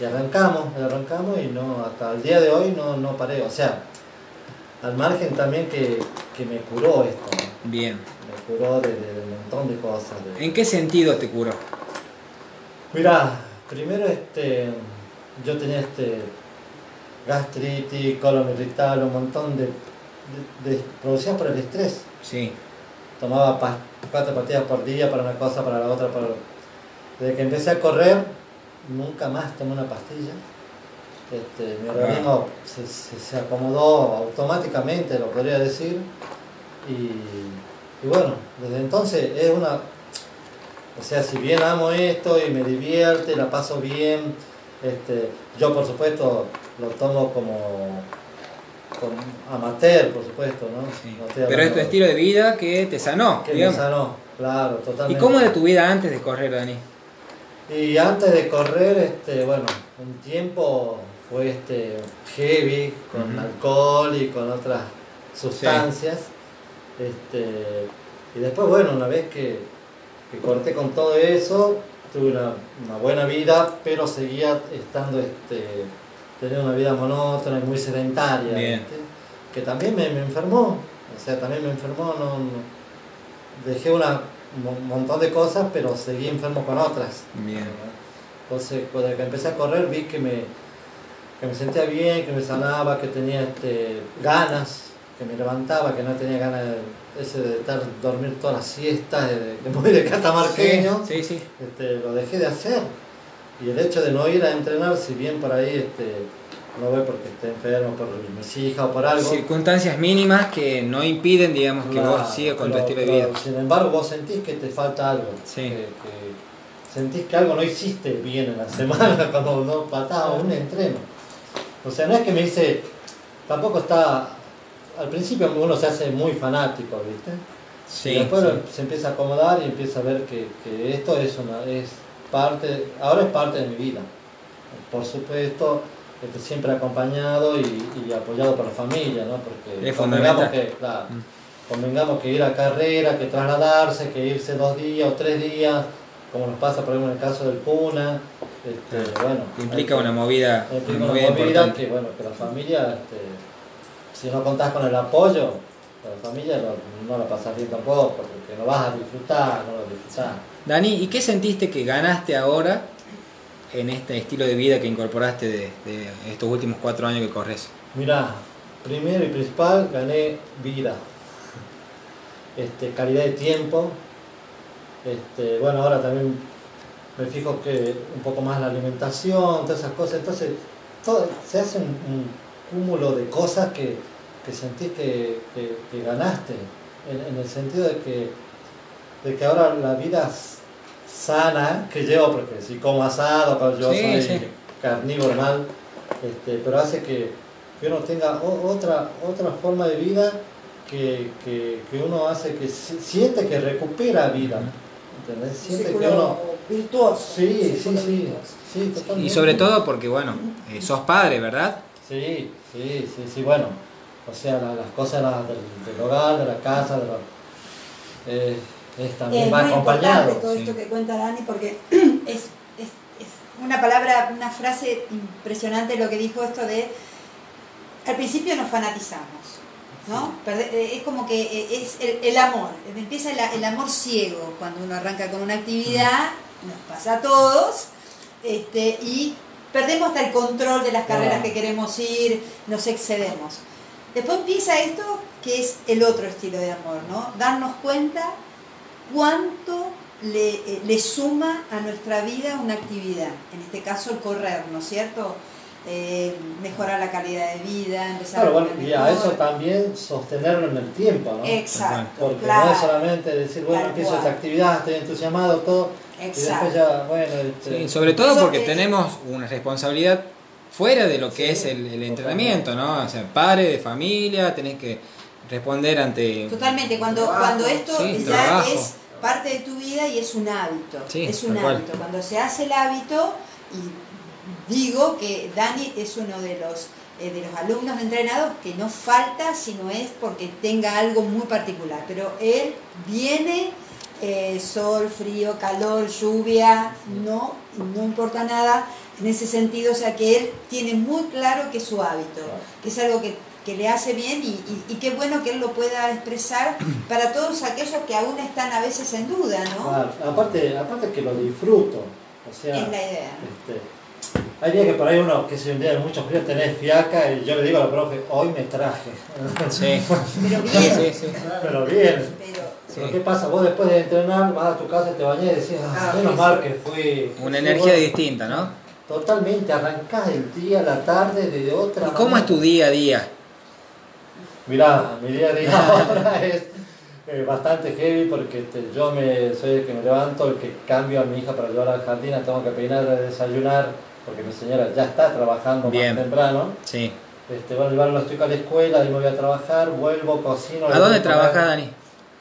y arrancamos, arrancamos y no, hasta el día de hoy no, no paré. O sea, al margen también que, que me curó esto, ¿no? Bien. me curó de, de- de un montón de cosas. de- ¿En qué sentido te curó? Mira, primero este, yo tenía este gastritis, colon irritable, un montón de, de, de producidas por el estrés. Sí. Tomaba cuatro pastillas por día para una cosa, para la otra. Para... Desde que empecé a correr, nunca más tomé una pastilla. Este, mi organismo se, se- se acomodó automáticamente, lo podría decir. Y, y bueno, desde entonces es una... O sea, si bien amo esto y me divierte, la paso bien, este, yo por supuesto lo tomo como, como amateur, por supuesto, ¿no? sí. No estoy Pero es tu estilo de vida que te sanó, que me digamos. sanó, claro, ¿Y totalmente. cómo era tu vida antes de correr, Dani? Y antes de correr, este, bueno, un tiempo fue este heavy, con alcohol y con otras sustancias. Este, y después, bueno, una vez que, que corté con todo eso, tuve una, una buena vida, pero seguía estando, este, teniendo una vida monótona y muy sedentaria, que también me, me enfermó, o sea, también me enfermó, no, no- dejé una, un montón de cosas, pero seguí enfermo con otras. Bien. Entonces, cuando empecé a correr, vi que me, que me sentía bien, que me sanaba, que tenía este, ganas, que me levantaba, que no tenía ganas de, ese de estar, dormir todas las siestas, de, de muy de catamarqueño. Sí, sí. Este, lo dejé de hacer. Y el hecho de no ir a entrenar, si bien por ahí este, no voy porque esté enfermo, por mis hijas o por algo. Circunstancias mínimas que no impiden, digamos, que Claro, vos sigas con tu estilo de vida. Sin embargo, vos sentís que te falta algo. Sí. Que, que sentís que algo no hiciste bien en la semana cuando no faltaba un entreno. O sea, no es que me dice, tampoco está. Al principio uno se hace muy fanático, ¿viste? Sí. y después sí. se empieza a acomodar y empieza a ver que, que esto es una es parte, ahora es parte de mi vida. Por supuesto, este, siempre acompañado y, y apoyado por la familia, ¿no? Porque Es convengamos que, claro, Mm. convengamos que ir a carrera, que trasladarse, que irse dos días o tres días, como nos pasa por ejemplo en el caso del Puna, este, bueno, Implica hay una movida, implica una movida movida que bueno, que la familia, este, si no contás con el apoyo, la familia no, no la pasas bien tampoco, porque no vas a disfrutar, no lo disfrutás. Dani, ¿y qué sentiste que ganaste ahora en este estilo de vida que incorporaste de, estos últimos cuatro años que corres? Mira, primero y principal gané vida, este, calidad de tiempo. Este, bueno, ahora también me fijo que un poco más la alimentación, todas esas cosas. Entonces, todo, se hace un, un cúmulo de cosas que, que sentís que, ganaste, en el sentido de que, de que ahora la vida sana que llevo, porque si como asado, pero yo Sí, soy sí. carnívoro mal, este, pero hace que, que uno tenga o- otra, otra forma de vida que, que, que uno hace que si- siente que recupera vida. ¿Entendés? Siente que uno. Virtuoso. Sí, sí, sí. sí. Y sobre todo porque, bueno, eh, sos padre, ¿verdad? Sí, sí, sí, sí, bueno. O sea, la- las cosas la- del, del hogar, de la casa, de lo- eh, es también Es va muy acompañado. importante todo sí. esto que cuenta Dani porque es, es- es una palabra, una frase impresionante lo que dijo esto de al principio nos fanatizamos, ¿no? Eh, Es como que eh, es el, el amor, empieza el, el amor ciego cuando uno arranca con una actividad, nos pasa a todos, este, y perdemos hasta el control de las carreras Ah. que queremos ir, nos excedemos. Después empieza esto que es el otro estilo de amor, ¿no? Darnos cuenta cuánto le, eh, le suma a nuestra vida una actividad, en este caso el correr, ¿no es cierto? Eh, mejorar la calidad de vida, empezar Claro, a bueno, y a eso también sostenerlo en el tiempo, ¿no? Exacto, Porque claro. no es solamente decir, bueno, empiezo cual. esta actividad, estoy entusiasmado, todo, y Exacto. después ya, bueno, este, Sí, sobre todo porque es- tenemos una responsabilidad fuera de lo que es el, el entrenamiento, ¿no? O sea, padre de familia, tenés que responder ante... Totalmente, cuando, Trabajo. cuando esto Sí, ya trabajo. es parte de tu vida y es un hábito. Sí, es un cual. hábito. Cuando se hace el hábito, y digo que Dani es uno de los, eh, de los alumnos entrenados que no falta si no es porque tenga algo muy particular. Pero él viene, eh, sol, frío, calor, lluvia, no, no importa nada en ese sentido. O sea que él tiene muy claro que es su hábito, que es algo que, que le hace bien y, y- y qué bueno que él lo pueda expresar para todos aquellos que aún están a veces en duda, ¿no? claro, aparte, aparte que lo disfruto, o sea, Es la idea. este, hay días que por ahí uno, que se un día de mucho frío, tenés fiaca, y yo le digo a la profe, hoy me traje, Sí, Pero sí, bien, sí. pero bien. pero Pero Sí. ¿qué pasa? Vos después de entrenar vas a tu casa, te bañás y decís, ah, Ah, menos sí, mal sí. que fui. Una Sí, energía bueno, distinta, ¿no? Totalmente, arrancás el día, la tarde, de otra ¿Y cómo es tu día a día? Mirá, mi día a día ahora es eh, bastante heavy porque este, yo me, soy el que me levanto, el que cambio a mi hija para llevarla al jardín, tengo que peinar, desayunar, porque mi señora ya está trabajando Bien. más temprano. Sí. Este, bueno, llevar a los chicos a la escuela, y me voy a trabajar, vuelvo, cocino. ¿A dónde trabajas, Dani?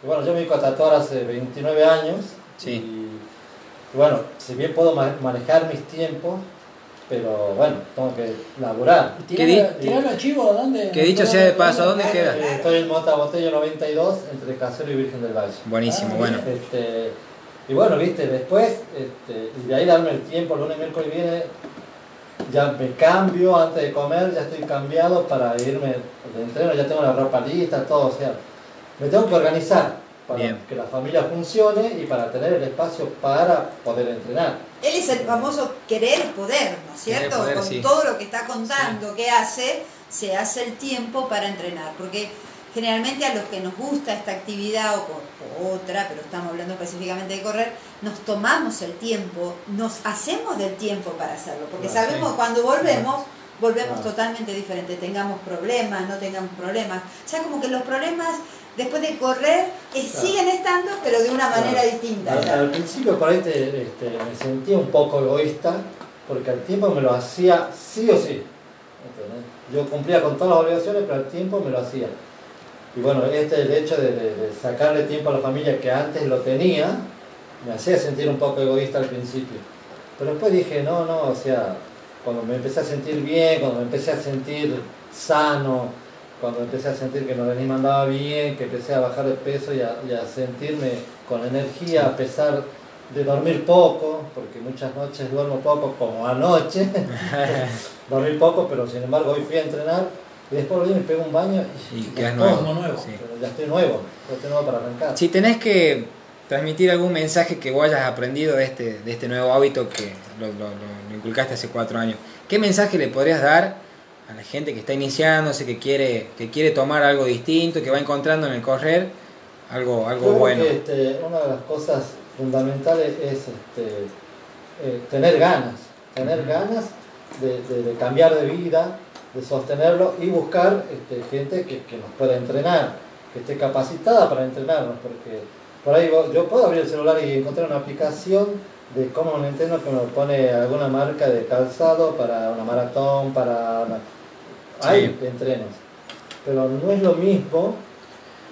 Y bueno, yo me dedico a tatuar hace 29 años. Sí. Y, y bueno, si bien puedo ma- manejar mis tiempos, pero bueno, tengo que laburar. ¿Qué di- Tirarlo a chivo, ¿dónde? Que dicho sea de paso, ¿dónde Claro, queda? Eh, Estoy en Mota Botello 92, entre Casero y Virgen del Valle. Buenísimo, Ah, bueno. Este, y bueno, viste, después, este, y de ahí darme el tiempo, lunes, miércoles viene, ya me cambio antes de comer, ya estoy cambiado para irme de entreno, ya tengo la ropa lista, todo, o sea, me tengo que organizar para Bien. que la familia funcione y para tener el espacio para poder entrenar. Él es el famoso querer poder, ¿no es cierto? poder, Con sí. todo lo que está contando que hace, se hace el tiempo para entrenar, porque generalmente a los que nos gusta esta actividad o, o otra, pero estamos hablando específicamente de correr, nos tomamos el tiempo, nos hacemos del tiempo para hacerlo, porque Claro, sabemos sí. cuando volvemos, volvemos Claro. totalmente diferente, tengamos problemas, no tengamos problemas, ya como que los problemas después de correr eh, Claro. siguen estando, pero de una manera Claro. distinta. Al, al principio por ahí te- este, me sentía un poco egoísta porque al tiempo me lo hacía sí o sí. ¿entendés? Yo cumplía con todas las obligaciones, pero al tiempo me lo hacía. Y bueno, este el hecho de, de- de sacarle tiempo a la familia que antes lo tenía, me hacía sentir un poco egoísta al principio. Pero después dije, no, no, o sea, cuando me empecé a sentir bien, cuando me empecé a sentir sano, cuando empecé a sentir que mi organismo andaba bien, que empecé a bajar de peso y a, y a sentirme con energía a pesar de dormir poco, porque muchas noches duermo poco, como anoche, dormí poco, pero sin embargo hoy fui a entrenar y después volví me pego un baño y, Y quedas nuevo. Como nuevo. Sí. ya estoy nuevo, ya estoy nuevo para arrancar. Si tenés que transmitir algún mensaje que vos hayas aprendido de este, de este nuevo hábito que lo, lo- lo- lo inculcaste hace cuatro años, ¿qué mensaje le podrías dar a la gente que está iniciándose, que quiere, que quiere tomar algo distinto, que va encontrando en el correr algo, algo creo bueno? que este, una de las cosas fundamentales es este, eh, tener ganas, tener ganas de, de- de cambiar de vida, de sostenerlo y buscar este, gente que, que nos pueda entrenar, que esté capacitada para entrenarnos, porque por ahí vos- yo puedo abrir el celular y encontrar una aplicación de cómo me entreno que me pone alguna marca de calzado para una maratón, para Hay entrenos, pero no es lo mismo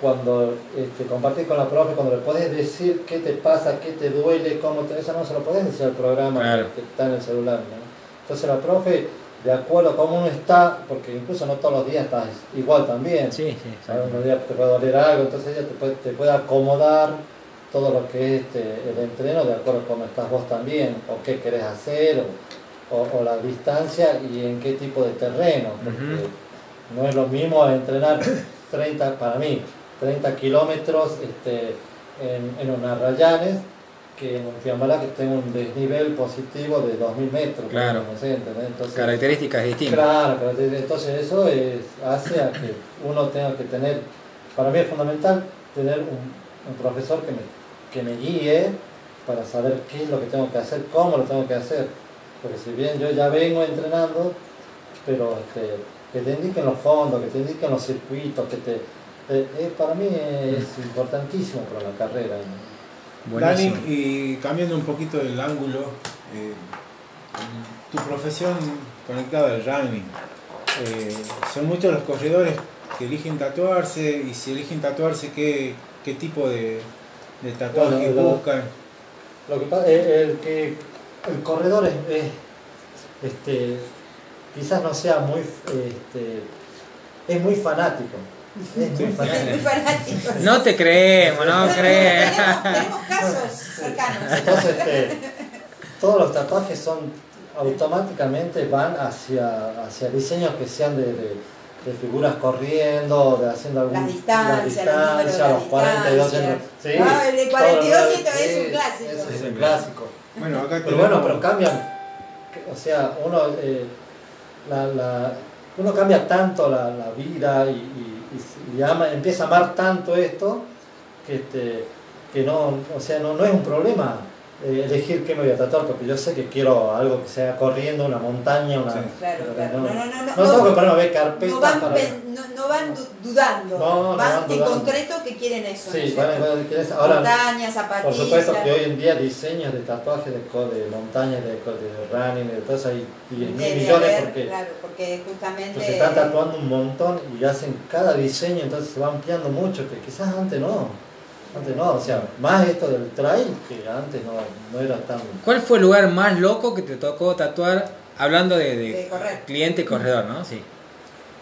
cuando este, compartís con la profe, cuando le podés decir qué te pasa, qué te duele, cómo te... Eso no se lo podés decir al programa Claro. que, está en el celular. ¿no? Entonces la profe, de acuerdo a cómo uno está, porque incluso no todos los días estás igual también. Sí, sí, ¿sabes? exacto. Unos días te puede doler algo, entonces ella te puede, te puede acomodar todo lo que es este, el entreno de acuerdo a cómo estás vos también, o qué querés hacer, o, o- o la distancia y en qué tipo de terreno. Porque no es lo mismo entrenar 30, para mí, 30 kilómetros este, en, en un Arrayanes que en un Fiambalá que tengo un desnivel positivo de 2000 metros. Claro. No sé, ¿entendés? Entonces, Características distintas. Claro, entonces eso es- hace a que uno tenga que tener, para mí es fundamental tener un, un profesor que me, que me guíe para saber qué es lo que tengo que hacer, cómo lo tengo que hacer. Porque si bien yo ya vengo entrenando, pero este, que te indiquen los fondos, que te indiquen los circuitos, que te... eh, eh, para mí es importantísimo para la carrera. Dani, y cambiando un poquito el ángulo, eh, tu profesión conectada al running, eh, son muchos los corredores que eligen tatuarse y si eligen tatuarse, ¿qué, qué tipo de, de tatuaje Bueno, buscan? Lo que pasa es el que el corredor es, es, este, quizás no sea muy este, es muy fanático. Es muy fanático. No te creemos, no crees. tenemos, tenemos casos cercanos. Entonces este, todos los tatuajes son automáticamente van hacia, hacia diseños que sean de, de- de figuras corriendo, de haciendo algún Las distancias, los números de distancia, las los 42 distancias. sí, Ah, el de todo 42 lo- esto es un sí, clásico. ese es un clásico. Bueno, acá Pero bueno, pero cambian. O sea, uno, eh, la, la- uno cambia tanto la, la vida y, y- y- y ama- empieza a amar tanto esto que, este, que no, o sea, no, no es un problema eh, elegir qué me voy a tatuar, porque yo sé que quiero algo que sea corriendo, una montaña, una. Sí. Claro, claro. No, No, no, no, no no, tengo que no, ponerme a ver carpetas no van, para. no, no van du- dudando, No, no van, van en concreto que quieren eso. Sí, ¿no? van ¿quieres? ahora. Montañas, Por zapatillas. supuesto que hoy en día diseños de tatuajes de, de montañas, de, de running, de todo eso hay 10 Debe millones haber, porque claro, porque justamente entonces están tatuando un montón y hacen cada diseño, entonces se va ampliando mucho, que quizás antes no. Antes no, o sea, más esto del trail que antes no, no era tan... ¿Cuál fue el lugar más loco que te tocó tatuar hablando de, de de correr. cliente y corredor, no? Sí.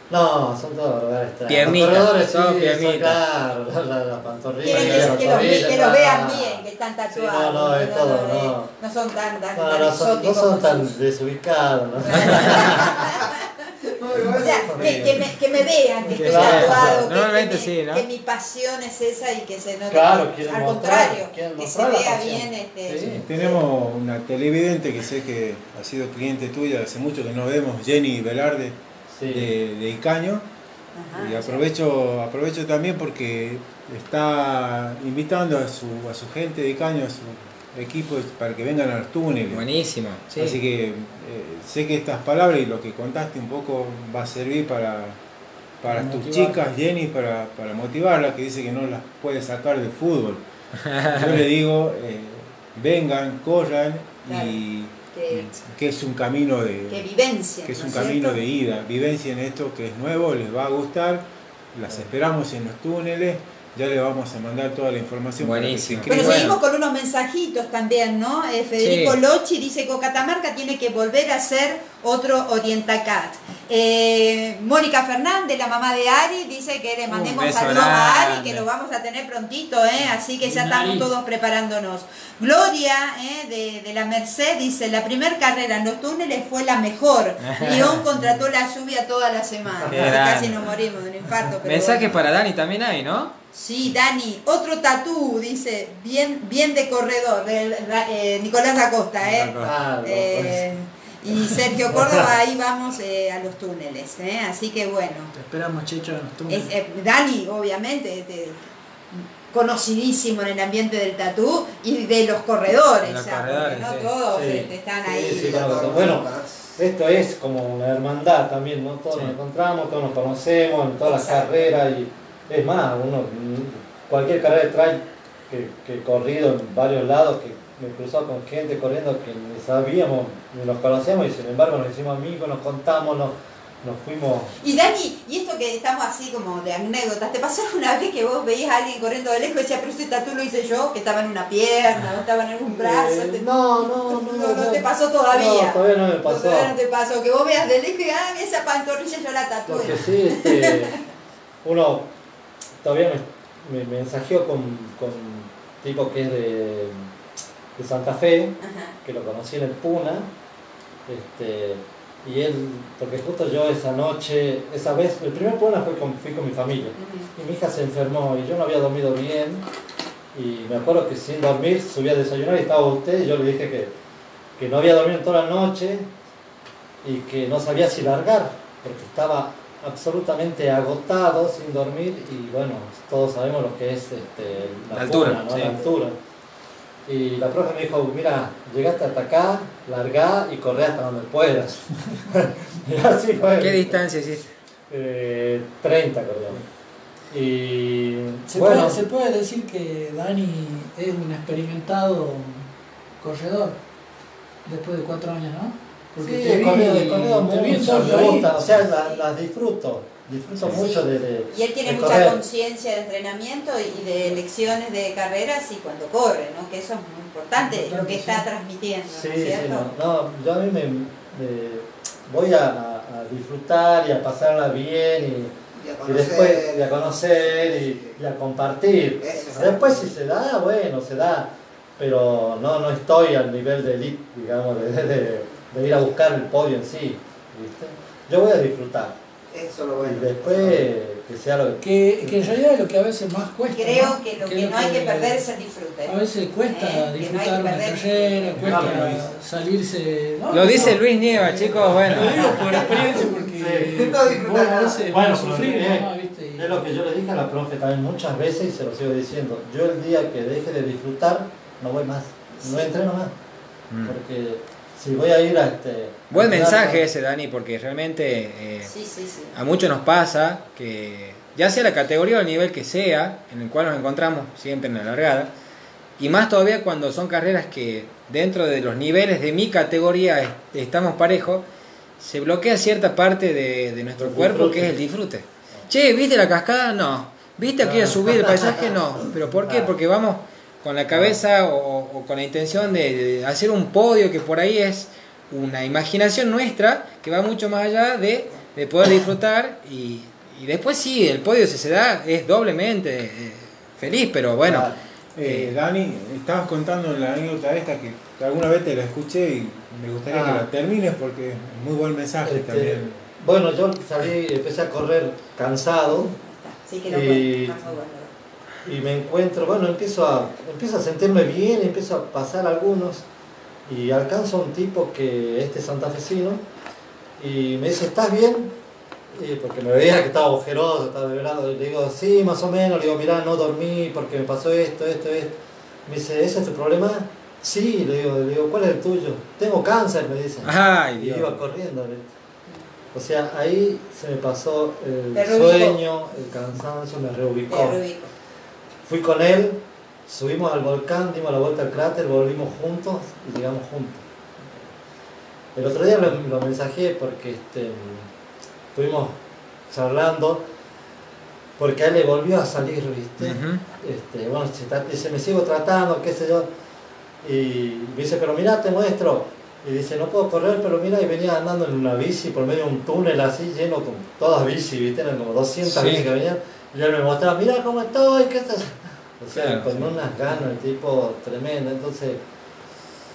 No, son todos lugares extraños. Piernitas, Los corredores, sí, piernitas. son claro, la, la, la pantorrilla. Quieren que, los, que los vean bien, que están Sí, tatuados. no, no, es todo, no. no son tan, tan, No, tan no son, no son tan desubicados, ¿no? O sea, que, que me, que me vean que estoy Claro, tatuado, que, mi- sí, ¿no? que mi pasión es esa y que se note. Claro, al mostrar, contrario, que se vea bien este. Sí. Tenemos una televidente que sé que ha sido cliente tuya hace mucho que nos vemos, Jenny Velarde Sí. de, de Icaño. Ajá, Y aprovecho, aprovecho también porque está invitando a su, a su gente de Icaño, a su equipo, para que vengan a los túneles. Buenísimo. sí. Así que eh, sé que estas palabras y lo que contaste un poco va a servir para, para Para tus motivar. chicas, Jenny, para, para motivarlas, que dice que no las puede sacar del fútbol. Yo le digo, eh, vengan, corran y Que, que es un camino de, que vivencia. que es ¿no un camino de ida, vivencia en esto que es nuevo, les va a gustar, las esperamos en los túneles, ya le vamos a mandar toda la información Buenísimo. se Bueno, seguimos con unos mensajitos también, ¿no? Eh, Federico Sí. Lochi dice que Catamarca tiene que volver a ser otro Orientacat. Eh, Mónica Fernández, la mamá de Ari, dice que le mandemos saludos a Ari, que lo vamos a tener prontito, ¿eh? así que ya estamos todos preparándonos. Gloria ¿eh? de, de la Merced dice, la primer carrera en los túneles fue la mejor. León contrató la lluvia toda la semana. Casi nos morimos de un infarto. pero Mensaje bueno. para Dani también hay, ¿no? Sí, Dani, otro tatú, dice, bien, bien de corredor, ra- eh, Nicolás Acosta, ¿eh? Ah, no, Eh, y Sergio Córdoba, ahí vamos eh, a los túneles, ¿eh? Así que bueno, Te esperamos, Checho, en los es, túneles. eh, Dani, obviamente, este, conocidísimo en el ambiente del tatú y de los corredores, Los ya, corredores, no sí. todos Sí. este, están Sí, ahí. sí, claro. Bueno, esto es como una hermandad también, ¿no? Todos Sí. nos encontramos, todos nos conocemos en todas las carreras y es más, uno, cualquier carrera de trail que, que he corrido en varios lados, que me he cruzado con gente corriendo que ni sabíamos, ni nos conocíamos y sin embargo nos hicimos amigos, nos contamos, nos, nos fuimos... Y Dani, y esto que estamos así como de anécdotas, ¿te pasó una vez que vos veías a alguien corriendo de lejos y decías, pero ese tatú lo hice yo, que estaba en una pierna o estaba en algún brazo? Eh, te- no, no, no, no, no te pasó todavía. No, todavía no me pasó. Todavía no te pasó, que vos veas de lejos y ah, esa pantorrilla yo la tatué. Porque sí, este, uno todavía me, me mensajeó con, con un tipo que es de, de Santa Fe, Ajá. que lo conocí en el Puna, este, y él, porque justo yo esa noche, esa vez, el primer problema fue con, fui con mi familia. Y mi hija se enfermó y yo no había dormido bien. Y me acuerdo que sin dormir subí a desayunar y estaba usted y yo le dije que, que no había dormido en toda la noche y que no sabía si largar, porque estaba absolutamente agotado sin dormir y bueno, todos sabemos lo que es este, la, La altura, funa, ¿no? sí. La altura. Y la profe me dijo, mira, llegaste hasta acá, largá y corre hasta donde puedas. y así fue. ¿Qué distancia hiciste? Eh, 30 corríamos. Y ¿Se, bueno, puede, se puede decir que Dani es un experimentado corredor después de cuatro años, ¿no? Sí, te he vi- corrido, he corrido te vi en mucho, me ahí. gusta, o sea, la- las disfruto, disfruto mucho de, de- Y él tiene mucha conciencia de entrenamiento y de lecciones de carreras y cuando corre, ¿no? Que eso es muy importante, lo que está sí. transmitiendo, Sí, ¿no es sí, no, no, yo a mí me, me- voy a, a disfrutar y a pasarla bien y, Y a y conocer. después y a conocer y, y a compartir. Eso. Después si se da, bueno, se da, pero no, no estoy al nivel de elite, digamos, de, de- de ir a buscar el podio en sí, ¿viste? Yo voy a disfrutar Eso es lo bueno. y después que sea lo que... Que, que en realidad es lo que a veces más cuesta. Creo ¿no? que lo que no hay que perder es el disfrute. A veces cuesta Eh, no disfrutar que una carrera, cuesta salirse. no, Lo no, dice no. Luis Nieva, chicos, bueno. Lo digo por experiencia porque Sí. No disfrutar vos a nada. veces Bueno, no sufrir, ¿no? Y- Es lo que yo le dije a la profe también muchas veces y se lo sigo diciendo. Yo el día que deje de disfrutar, no voy más. No entreno más. Mm. Porque si voy a ir a este... Buen mensaje ese, Dani, porque realmente eh, Sí, sí, sí. a muchos nos pasa que, ya sea la categoría o el nivel que sea, en el cual nos encontramos siempre en la largada, y más todavía cuando son carreras que dentro de los niveles de mi categoría est- estamos parejos, se bloquea cierta parte de, de nuestro El cuerpo disfrute. que es el disfrute. Che, ¿viste la cascada? No. ¿Viste aquí a subir el paisaje? No. ¿Pero por qué? Ah. Porque vamos con la cabeza o, o con la intención de, de hacer un podio que por ahí es una imaginación nuestra que va mucho más allá de, de poder disfrutar y, y después sí, el podio si se da es doblemente eh, feliz, pero bueno. Claro. Eh, Dani, estabas contando la anécdota esta que, alguna vez te la escuché y me gustaría que Ah. la termines porque es muy buen mensaje Este, también. Bueno, yo salí, empecé a correr cansado Sí que no Y-. y me encuentro, bueno, empiezo a, empiezo a sentirme bien, empiezo a pasar algunos y alcanzo a un tipo que este santafesino y me dice, ¿estás bien? Y porque me veía que estaba ojeroso, estaba y le digo, sí, más o menos, le digo, mirá, no dormí porque me pasó esto, esto, esto. Me dice, ¿ese es tu problema? Sí, le digo, le digo, ¿cuál es el tuyo? Tengo cáncer, me dice. Ay, Y Dios. iba corriendo. O sea, ahí se me pasó el reubicó. sueño, el cansancio, me reubicó. De Rubico. Fui con él, subimos al volcán, dimos la vuelta al cráter, volvimos juntos y llegamos juntos. El otro día lo, lo mensajé porque este, estuvimos charlando, porque a él le volvió a salir, ¿viste? Este, bueno, se dice, me sigo tratando, qué sé yo. Y me dice, pero mira, te muestro. Y dice, no puedo correr, pero mira, y venía andando en una bici por medio de un túnel así, lleno con todas bici, ¿viste? Eran como 200 Sí. bicis que venían. Y él me mostraba, mira cómo estoy, qué estás. O sea, Claro, con sí. unas ganas, el tipo tremendo. Entonces,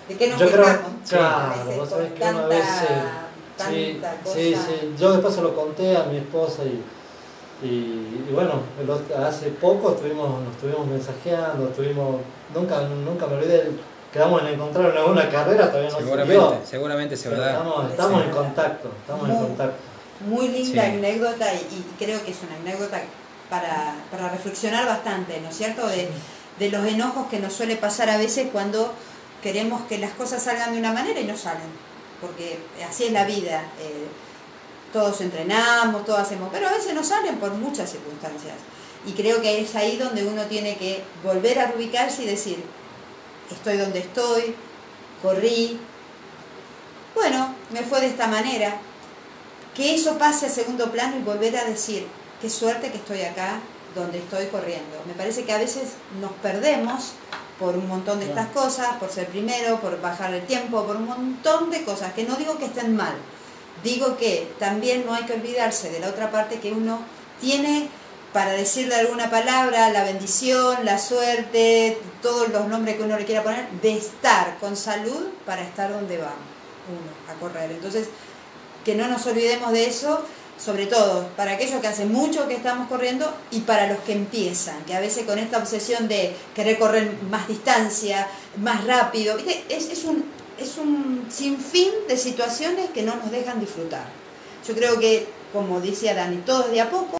¿De qué nos yo creo, claro, vos sabés que una vez. Sí, tanta cosa. sí, sí. Yo después se lo conté a mi esposa y, y, y bueno, hace poco estuvimos, nos estuvimos mensajeando, estuvimos, nunca, nunca me olvidé, quedamos en encontrar en alguna carrera, todavía no. Seguramente, seguramente se va a Pero dar. Estamos, estamos Sí. en contacto, estamos en contacto. Muy linda Sí. anécdota y, y creo que es una anécdota para, para reflexionar bastante, ¿no es cierto? De, de los enojos que nos suele pasar a veces cuando queremos que las cosas salgan de una manera y no salen, porque así es la vida. eh, todos entrenamos, todos hacemos, pero a veces no salen por muchas circunstancias. Y creo que es ahí donde uno tiene que volver a ubicarse y decir, estoy donde estoy, corrí, bueno, me fue de esta manera, que eso pase a segundo plano y volver a decir, qué suerte que estoy acá donde estoy corriendo. Me parece que a veces nos perdemos por un montón de estas cosas, por ser primero, por bajar el tiempo, por un montón de cosas, que no digo que estén mal, digo que también no hay que olvidarse de la otra parte que uno tiene para decirle alguna palabra, la bendición, la suerte, todos los nombres que uno le quiera poner, de estar con salud para estar donde va uno a correr. Entonces, que no nos olvidemos de eso, sobre todo para aquellos que hacen mucho que estamos corriendo y para los que empiezan, que a veces con esta obsesión de querer correr más distancia, más rápido. Es, es un, es un sinfín de situaciones que no nos dejan disfrutar. Yo creo que, como decía Dani, todo es de a poco,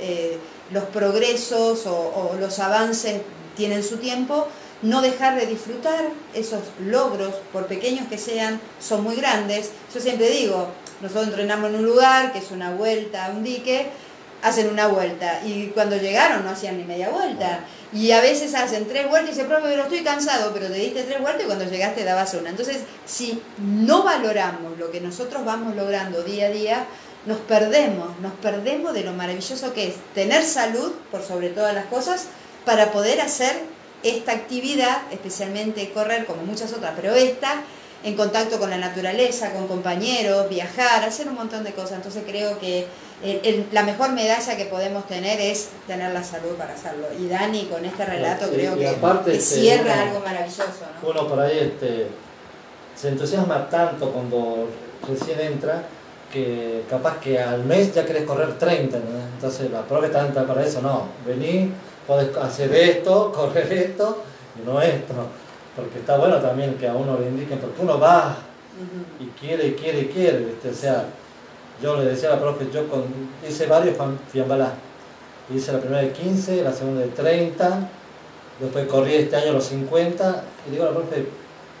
eh, los progresos o los avances tienen su tiempo, no dejar de disfrutar esos logros, por pequeños que sean, son muy grandes. Yo siempre digo, nosotros entrenamos en un lugar que es una vuelta a un dique, hacen una vuelta y cuando llegaron no hacían ni media vuelta. Y a veces hacen tres vueltas y dicen, profe, pero estoy cansado, pero te diste tres vueltas y cuando llegaste dabas una. Entonces, si no valoramos lo que nosotros vamos logrando día a día, nos perdemos, nos perdemos de lo maravilloso que es tener salud por sobre todas las cosas para poder hacer esta actividad, especialmente correr como muchas otras, pero esta en contacto con la naturaleza, con compañeros, viajar, hacer un montón de cosas. Entonces creo que el- el- la mejor medalla que podemos tener es tener la salud para hacerlo. Y Dani con este relato Sí, creo que, aparte, que este, cierra uno- algo maravilloso. ¿no? uno por ahí este, se entusiasma tanto cuando recién entra que capaz que al mes ya querés correr 30, ¿no? entonces la prueba está tanta para eso, no, vení, podés hacer esto, correr esto y no esto, porque está bueno también que a uno le indiquen, porque uno va y quiere y quiere y quiere, ¿viste? o sea, yo le decía a la profe, yo con, hice varios fan- fiambalá, hice la primera de 15, la segunda de 30, después corrí este año los 50, y digo a la profe,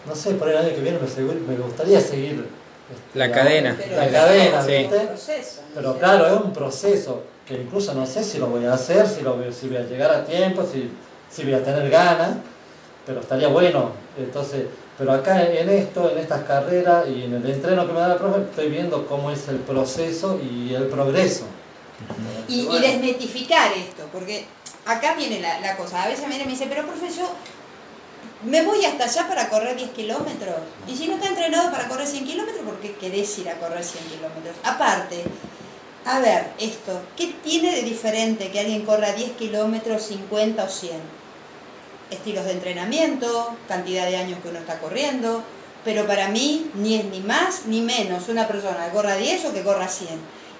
no sé, por el año que viene me, seguro- me gustaría seguir este, La cadena. La cadena, Sí. ¿viste? Pero claro, es un proceso que incluso no sé si lo voy a hacer, si, lo, voy- si voy a llegar a tiempo, si, si voy a tener ganas, pero estaría bueno. Entonces, pero acá en esto, en estas carreras y en el entreno que me da la profe, estoy viendo cómo es el proceso y el progreso. Y, y desmetificar esto, porque acá viene la, la cosa. A veces viene y me dice, pero profe, yo me voy hasta allá para correr 10 kilómetros. Y si no está entrenado para correr 100 kilómetros, ¿por qué querés ir a correr 100 kilómetros? Aparte, a ver, esto, ¿qué tiene de diferente que alguien corra 10 kilómetros, 50 o 100? Estilos de entrenamiento, cantidad de años que uno está corriendo, pero para mí ni es ni más ni menos una persona que corra 10 o que corra 100.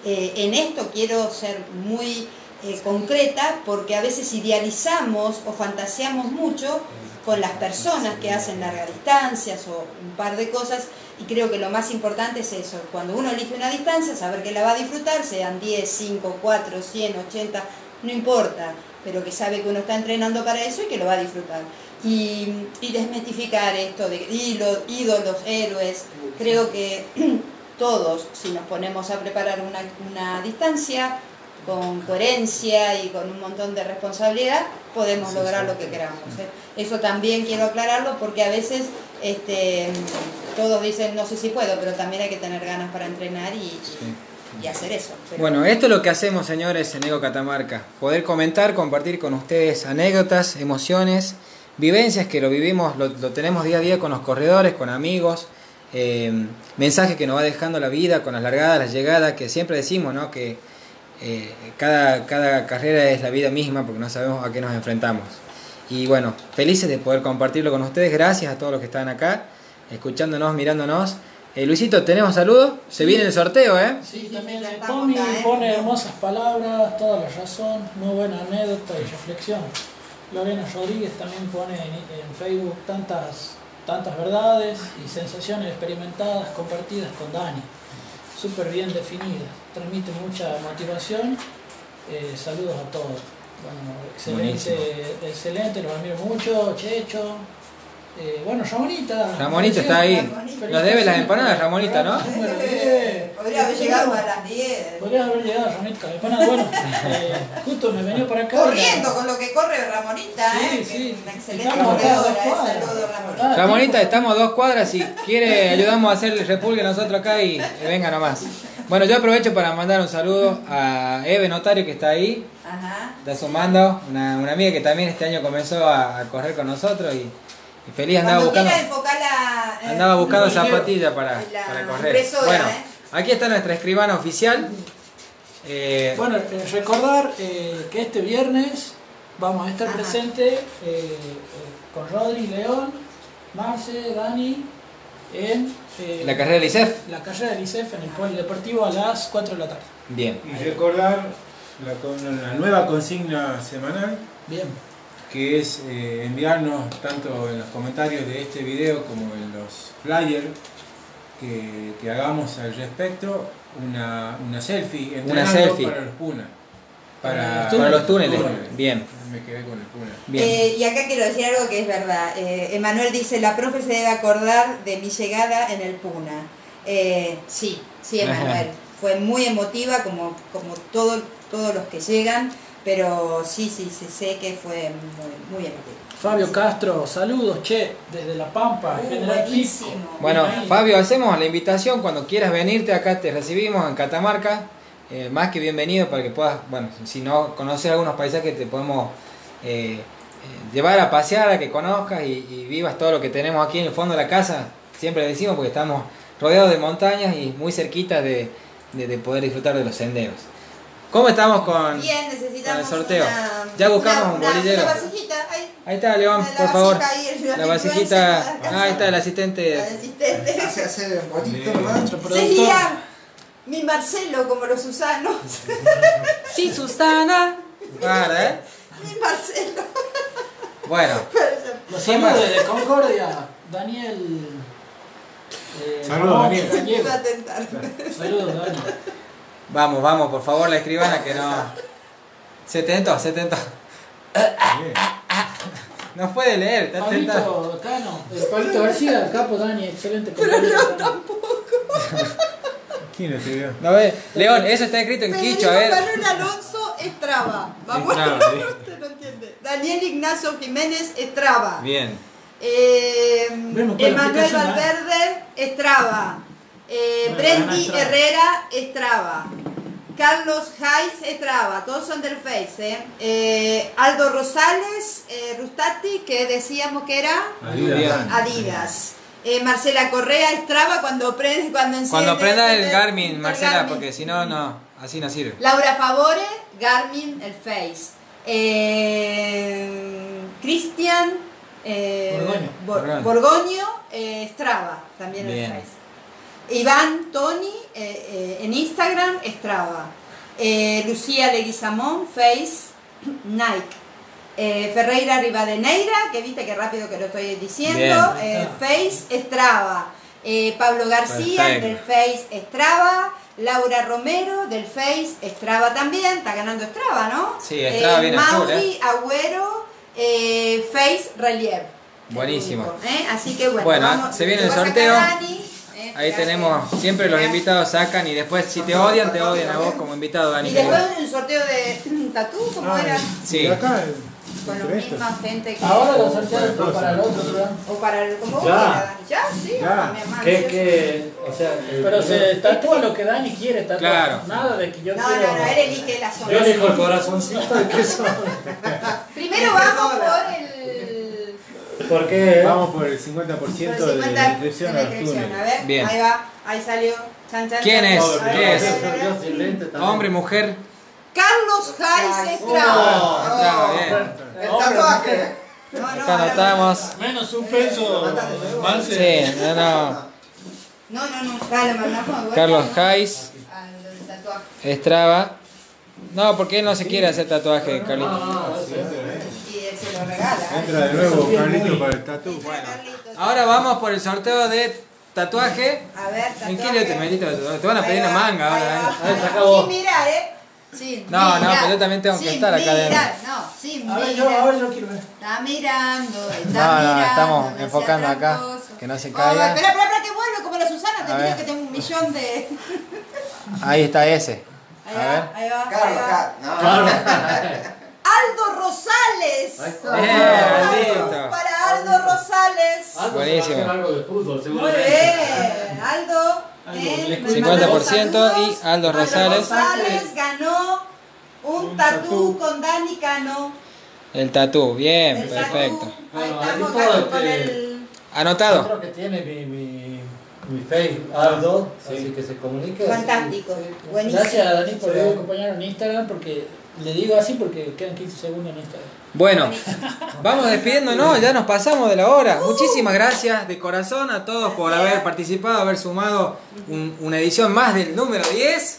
Eh, en esto quiero ser muy eh, concreta porque a veces idealizamos o fantaseamos mucho con las personas que hacen largas distancias o un par de cosas y creo que lo más importante es eso, cuando uno elige una distancia, saber que la va a disfrutar, sean 10, 5, 4, 100, 80, no importa, pero que sabe que uno está entrenando para eso y que lo va a disfrutar. Y, y desmitificar esto de ídolos, ídolos, héroes, creo que todos, si nos ponemos a preparar una, una distancia con coherencia y con un montón de responsabilidad, podemos lograr lo que queramos. ¿eh? Eso también quiero aclararlo porque a veces este, todos dicen, no sé si puedo, pero también hay que tener ganas para entrenar y, y hacer eso. Bueno, esto es lo que hacemos, señores, en Ego Catamarca. Poder comentar, compartir con ustedes anécdotas, emociones, vivencias que lo vivimos, lo, lo tenemos día a día con los corredores, con amigos, eh, mensajes que nos va dejando la vida con las largadas, las llegadas, que siempre decimos, ¿no? Que eh, cada, cada carrera es la vida misma porque no sabemos a qué nos enfrentamos. Y bueno, felices de poder compartirlo con ustedes. Gracias a todos los que están acá, escuchándonos, mirándonos. Eh, Luisito, ¿tenemos saludos? Se viene el sorteo, ¿eh? Sí, también Tommy ¿eh? pone hermosas palabras, toda la razón, muy buena anécdota y reflexión. Lorena Rodríguez también pone en, en Facebook tantas, tantas verdades y sensaciones experimentadas, compartidas con Dani, súper bien definidas, transmite mucha motivación. Eh, saludos a todos. Bueno, excelente, excelente, los admiro mucho, Checho. Eh, bueno, Ramonita. Ramonita está ahí. Ramonita. Nos debe las empanadas, Ramonita, ¿no? 10. Podría haber llegado a las 10. Podría haber llegado Ramonita empanadas. Bueno, eh, justo me venía para acá. Corriendo con lo que corre Ramonita, Sí, ¿eh? sí. Una excelente corredora, ¿eh? Ramonita. Ah, Ramonita, tipo- estamos a dos cuadras. Si quiere, ayudamos a hacer el repulgue nosotros acá y, y venga nomás. Bueno, yo aprovecho para mandar un saludo a Eve Notario que está ahí, Ajá. está sumando, una, una amiga que también este año comenzó a, a correr con nosotros y, y feliz andaba Cuando buscando, la... eh, andaba buscando la- zapatillas para, la para correr. impresora, Bueno, ¿eh? aquí está nuestra escribana oficial. Eh, Bueno, eh, recordar eh, que este viernes vamos a estar Ajá. presentes eh, eh, con Rodri, León, Marce, Dani en eh, La carrera del ICEF. la carrera del ICEF en el Polideportivo a las 4 de la tarde. Bien. Y recordar la nueva consigna semanal, Bien. Que es eh, enviarnos tanto en los comentarios de este video como en los flyers que, que hagamos al respecto una, una selfie entrenando selfie. para los punas. Para Para, los Para los túneles. Bien. Me quedé con el puna. Bien. Eh, y acá quiero decir algo que es verdad. Eh, Emanuel dice, la profe se debe acordar de mi llegada en el Puna. Eh, sí, sí, Emanuel. Fue muy emotiva, como, como todo, todos los que llegan, pero sí, sí, sí, sé que fue muy, muy emotiva. Fabio Castro, saludos, che, desde La Pampa, Uh, General Pico. buenísimo. Bueno, Bien. Fabio, hacemos la invitación cuando quieras venirte acá, te recibimos en Catamarca. eh, más que bienvenido para que puedas, bueno, si no conoces algunos paisajes, te podemos eh, eh, llevar a pasear, a que conozcas y, y vivas todo lo que tenemos aquí en el fondo de la casa. Siempre decimos porque estamos rodeados de montañas y muy cerquita de, de- de poder disfrutar de los senderos. ¿Cómo estamos con...? Bien, necesitamos con el sorteo. una- Ya buscamos una- un bolillero. Una vasijita, ahí. Ahí está, León, La por favor. ahí, el- La la vasijita... Ah, ahí está el asistente. La asistente. Hace hacer nomás. Nuestro productor. Sería mi Marcelo como los Susanos. Sí, Susana. Claro, ¿eh? mi Marcelo. Bueno, saludos más. desde Concordia, Daniel. eh, Saludos, Daniel. A tentar. Saludos, Dani. Vamos, vamos, por favor, la escribana que no. Se tentó, se tentó. Bien. No puede leer, está tentado. Pablito Cano, eh, Pablito García, el capo Dani, excelente compañero. Dani. ¿Quién lo escribió? No ve. León, eso está escrito en quicho, a ver. Manuel Alonso Estraba. Vamos. Estraba, sí. Usted no entiende. Daniel Ignacio Jiménez Estraba. Bien. Eh, Emanuel ¿eh? Valverde Estraba. Eh, Estraba. Herrera Estraba. Carlos Hayes Estraba, todos son del Face. ¿eh? Eh, Aldo Rosales eh, Rustati, que decíamos que era. Adidas. Eh, Marcela Correa Estraba cuando prende, cuando enciende. Cuando prenda el el- Garmin, el Marcela, Garmin. porque si no, no, así no sirve. Laura Favore, Garmin, el Face. Eh, Cristian eh, Borgoño. Bor- Borgoño. Borgoño, eh, Strava, también Bien. el Face. Iván Tony eh, eh, en Instagram, Strava. Eh, Lucía Leguizamón, Face, Nike. Eh, Ferreira Rivadeneira, que viste que rápido que lo estoy diciendo, Bien. eh, Face Strava. Eh, Pablo García Perfecto. del Face Strava. Laura Romero del Face Strava también, está ganando Strava, ¿no? Sí, Strava Eh, viene Mauri Agüero, Face Relief. Buenísimo. Así que bueno, Bueno, vamos- se viene el sorteo. ¿Eh? Ahí tenemos, siempre los invitados sacan y después si te odian, te odian a vos como invitado, Dani. Y después un sorteo de tatú, ¿cómo Ah, era? Sí. Acá, Con la misma gente que. Ahora lo sortearon para el otro. O para el. ¿Cómo Ya. ¿Ya? Sí, Ya. mi hermano. Que, o sea, Pero se tatúa lo que Dani quiere tatuar. Claro. Nada de que yo No, quiero. no, no, él elige la zona. Yo elijo el corazoncito de que son. Primero vamos por. Porque Vamos por el 50% por el de 50 la inscripción de la inscripción. túnel. A ver, Bien. ahí va, ahí salió. Chan, chan, ¿Quién es? A ver, ¿Qué a es? a. Hombre, mujer. Carlos Hayes Ay, Estrada. Estrada, bien. El tatuaje. No, no, Acá anotamos. Menos suspenso. Sí, no, no. No, no, no. Dale, mandamos. Carlos tatuaje. Strava. No, porque él no se quiere hacer tatuaje, Carlito. Lo regala. ¿eh? Entra de nuevo Carlito para el tatu. Carlitos. Ahora vamos por el sorteo de tatuaje. A ver, ¿En qué tatuaje. lío te metiste? Te van a pedir una manga ahora. ¿eh? Ahí va. saca vos. Sin mirar, ¿eh? Sin No, no, mirar. pero yo también tengo que estar acá adentro. mirar, No, sin A ver, mirar. yo ahora yo quiero ver. Está mirando, está No, no, mirando. estamos no enfocando acá, que no se Oh, caiga. espera, espera, espera, que vuelve como la Susana. Te A digo ver. que tengo un millón de. Ahí está ese. Ahí A va, ver. ahí va. ahí Carlos, va. Carlos. Aldo Rosales. Ahí está. Bien, Aldo. Para Aldo Rosales. Algo Buenísimo. algo de fútbol, Muy seguramente. bien. Aldo. Aldo, eh, le- me 50% mandó saludos. y Aldo Rosales. Rosales ganó un tatú con Dani Cano. El tatú, bien, El perfecto. tatú. Ahí Bueno, estamos con el. Anotado. Otro que tiene mi, mi, mi Facebook, Aldo, así que se comunique. Fantástico. Buenísimo. Gracias a Dani por Sí. acompañarnos en Instagram porque Le digo así porque quedan 15 segundos en Instagram. Bueno, vamos despidiéndonos, ya nos pasamos de la hora. Muchísimas gracias de corazón a todos por haber participado, haber sumado un- una edición más del número 10.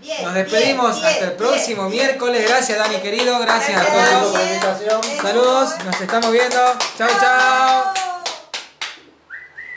Bien, Nos despedimos bien, hasta el próximo bien. miércoles. Gracias Dani querido, gracias a todos. por la invitación. Dani. Saludos, nos estamos viendo. Chao, chao.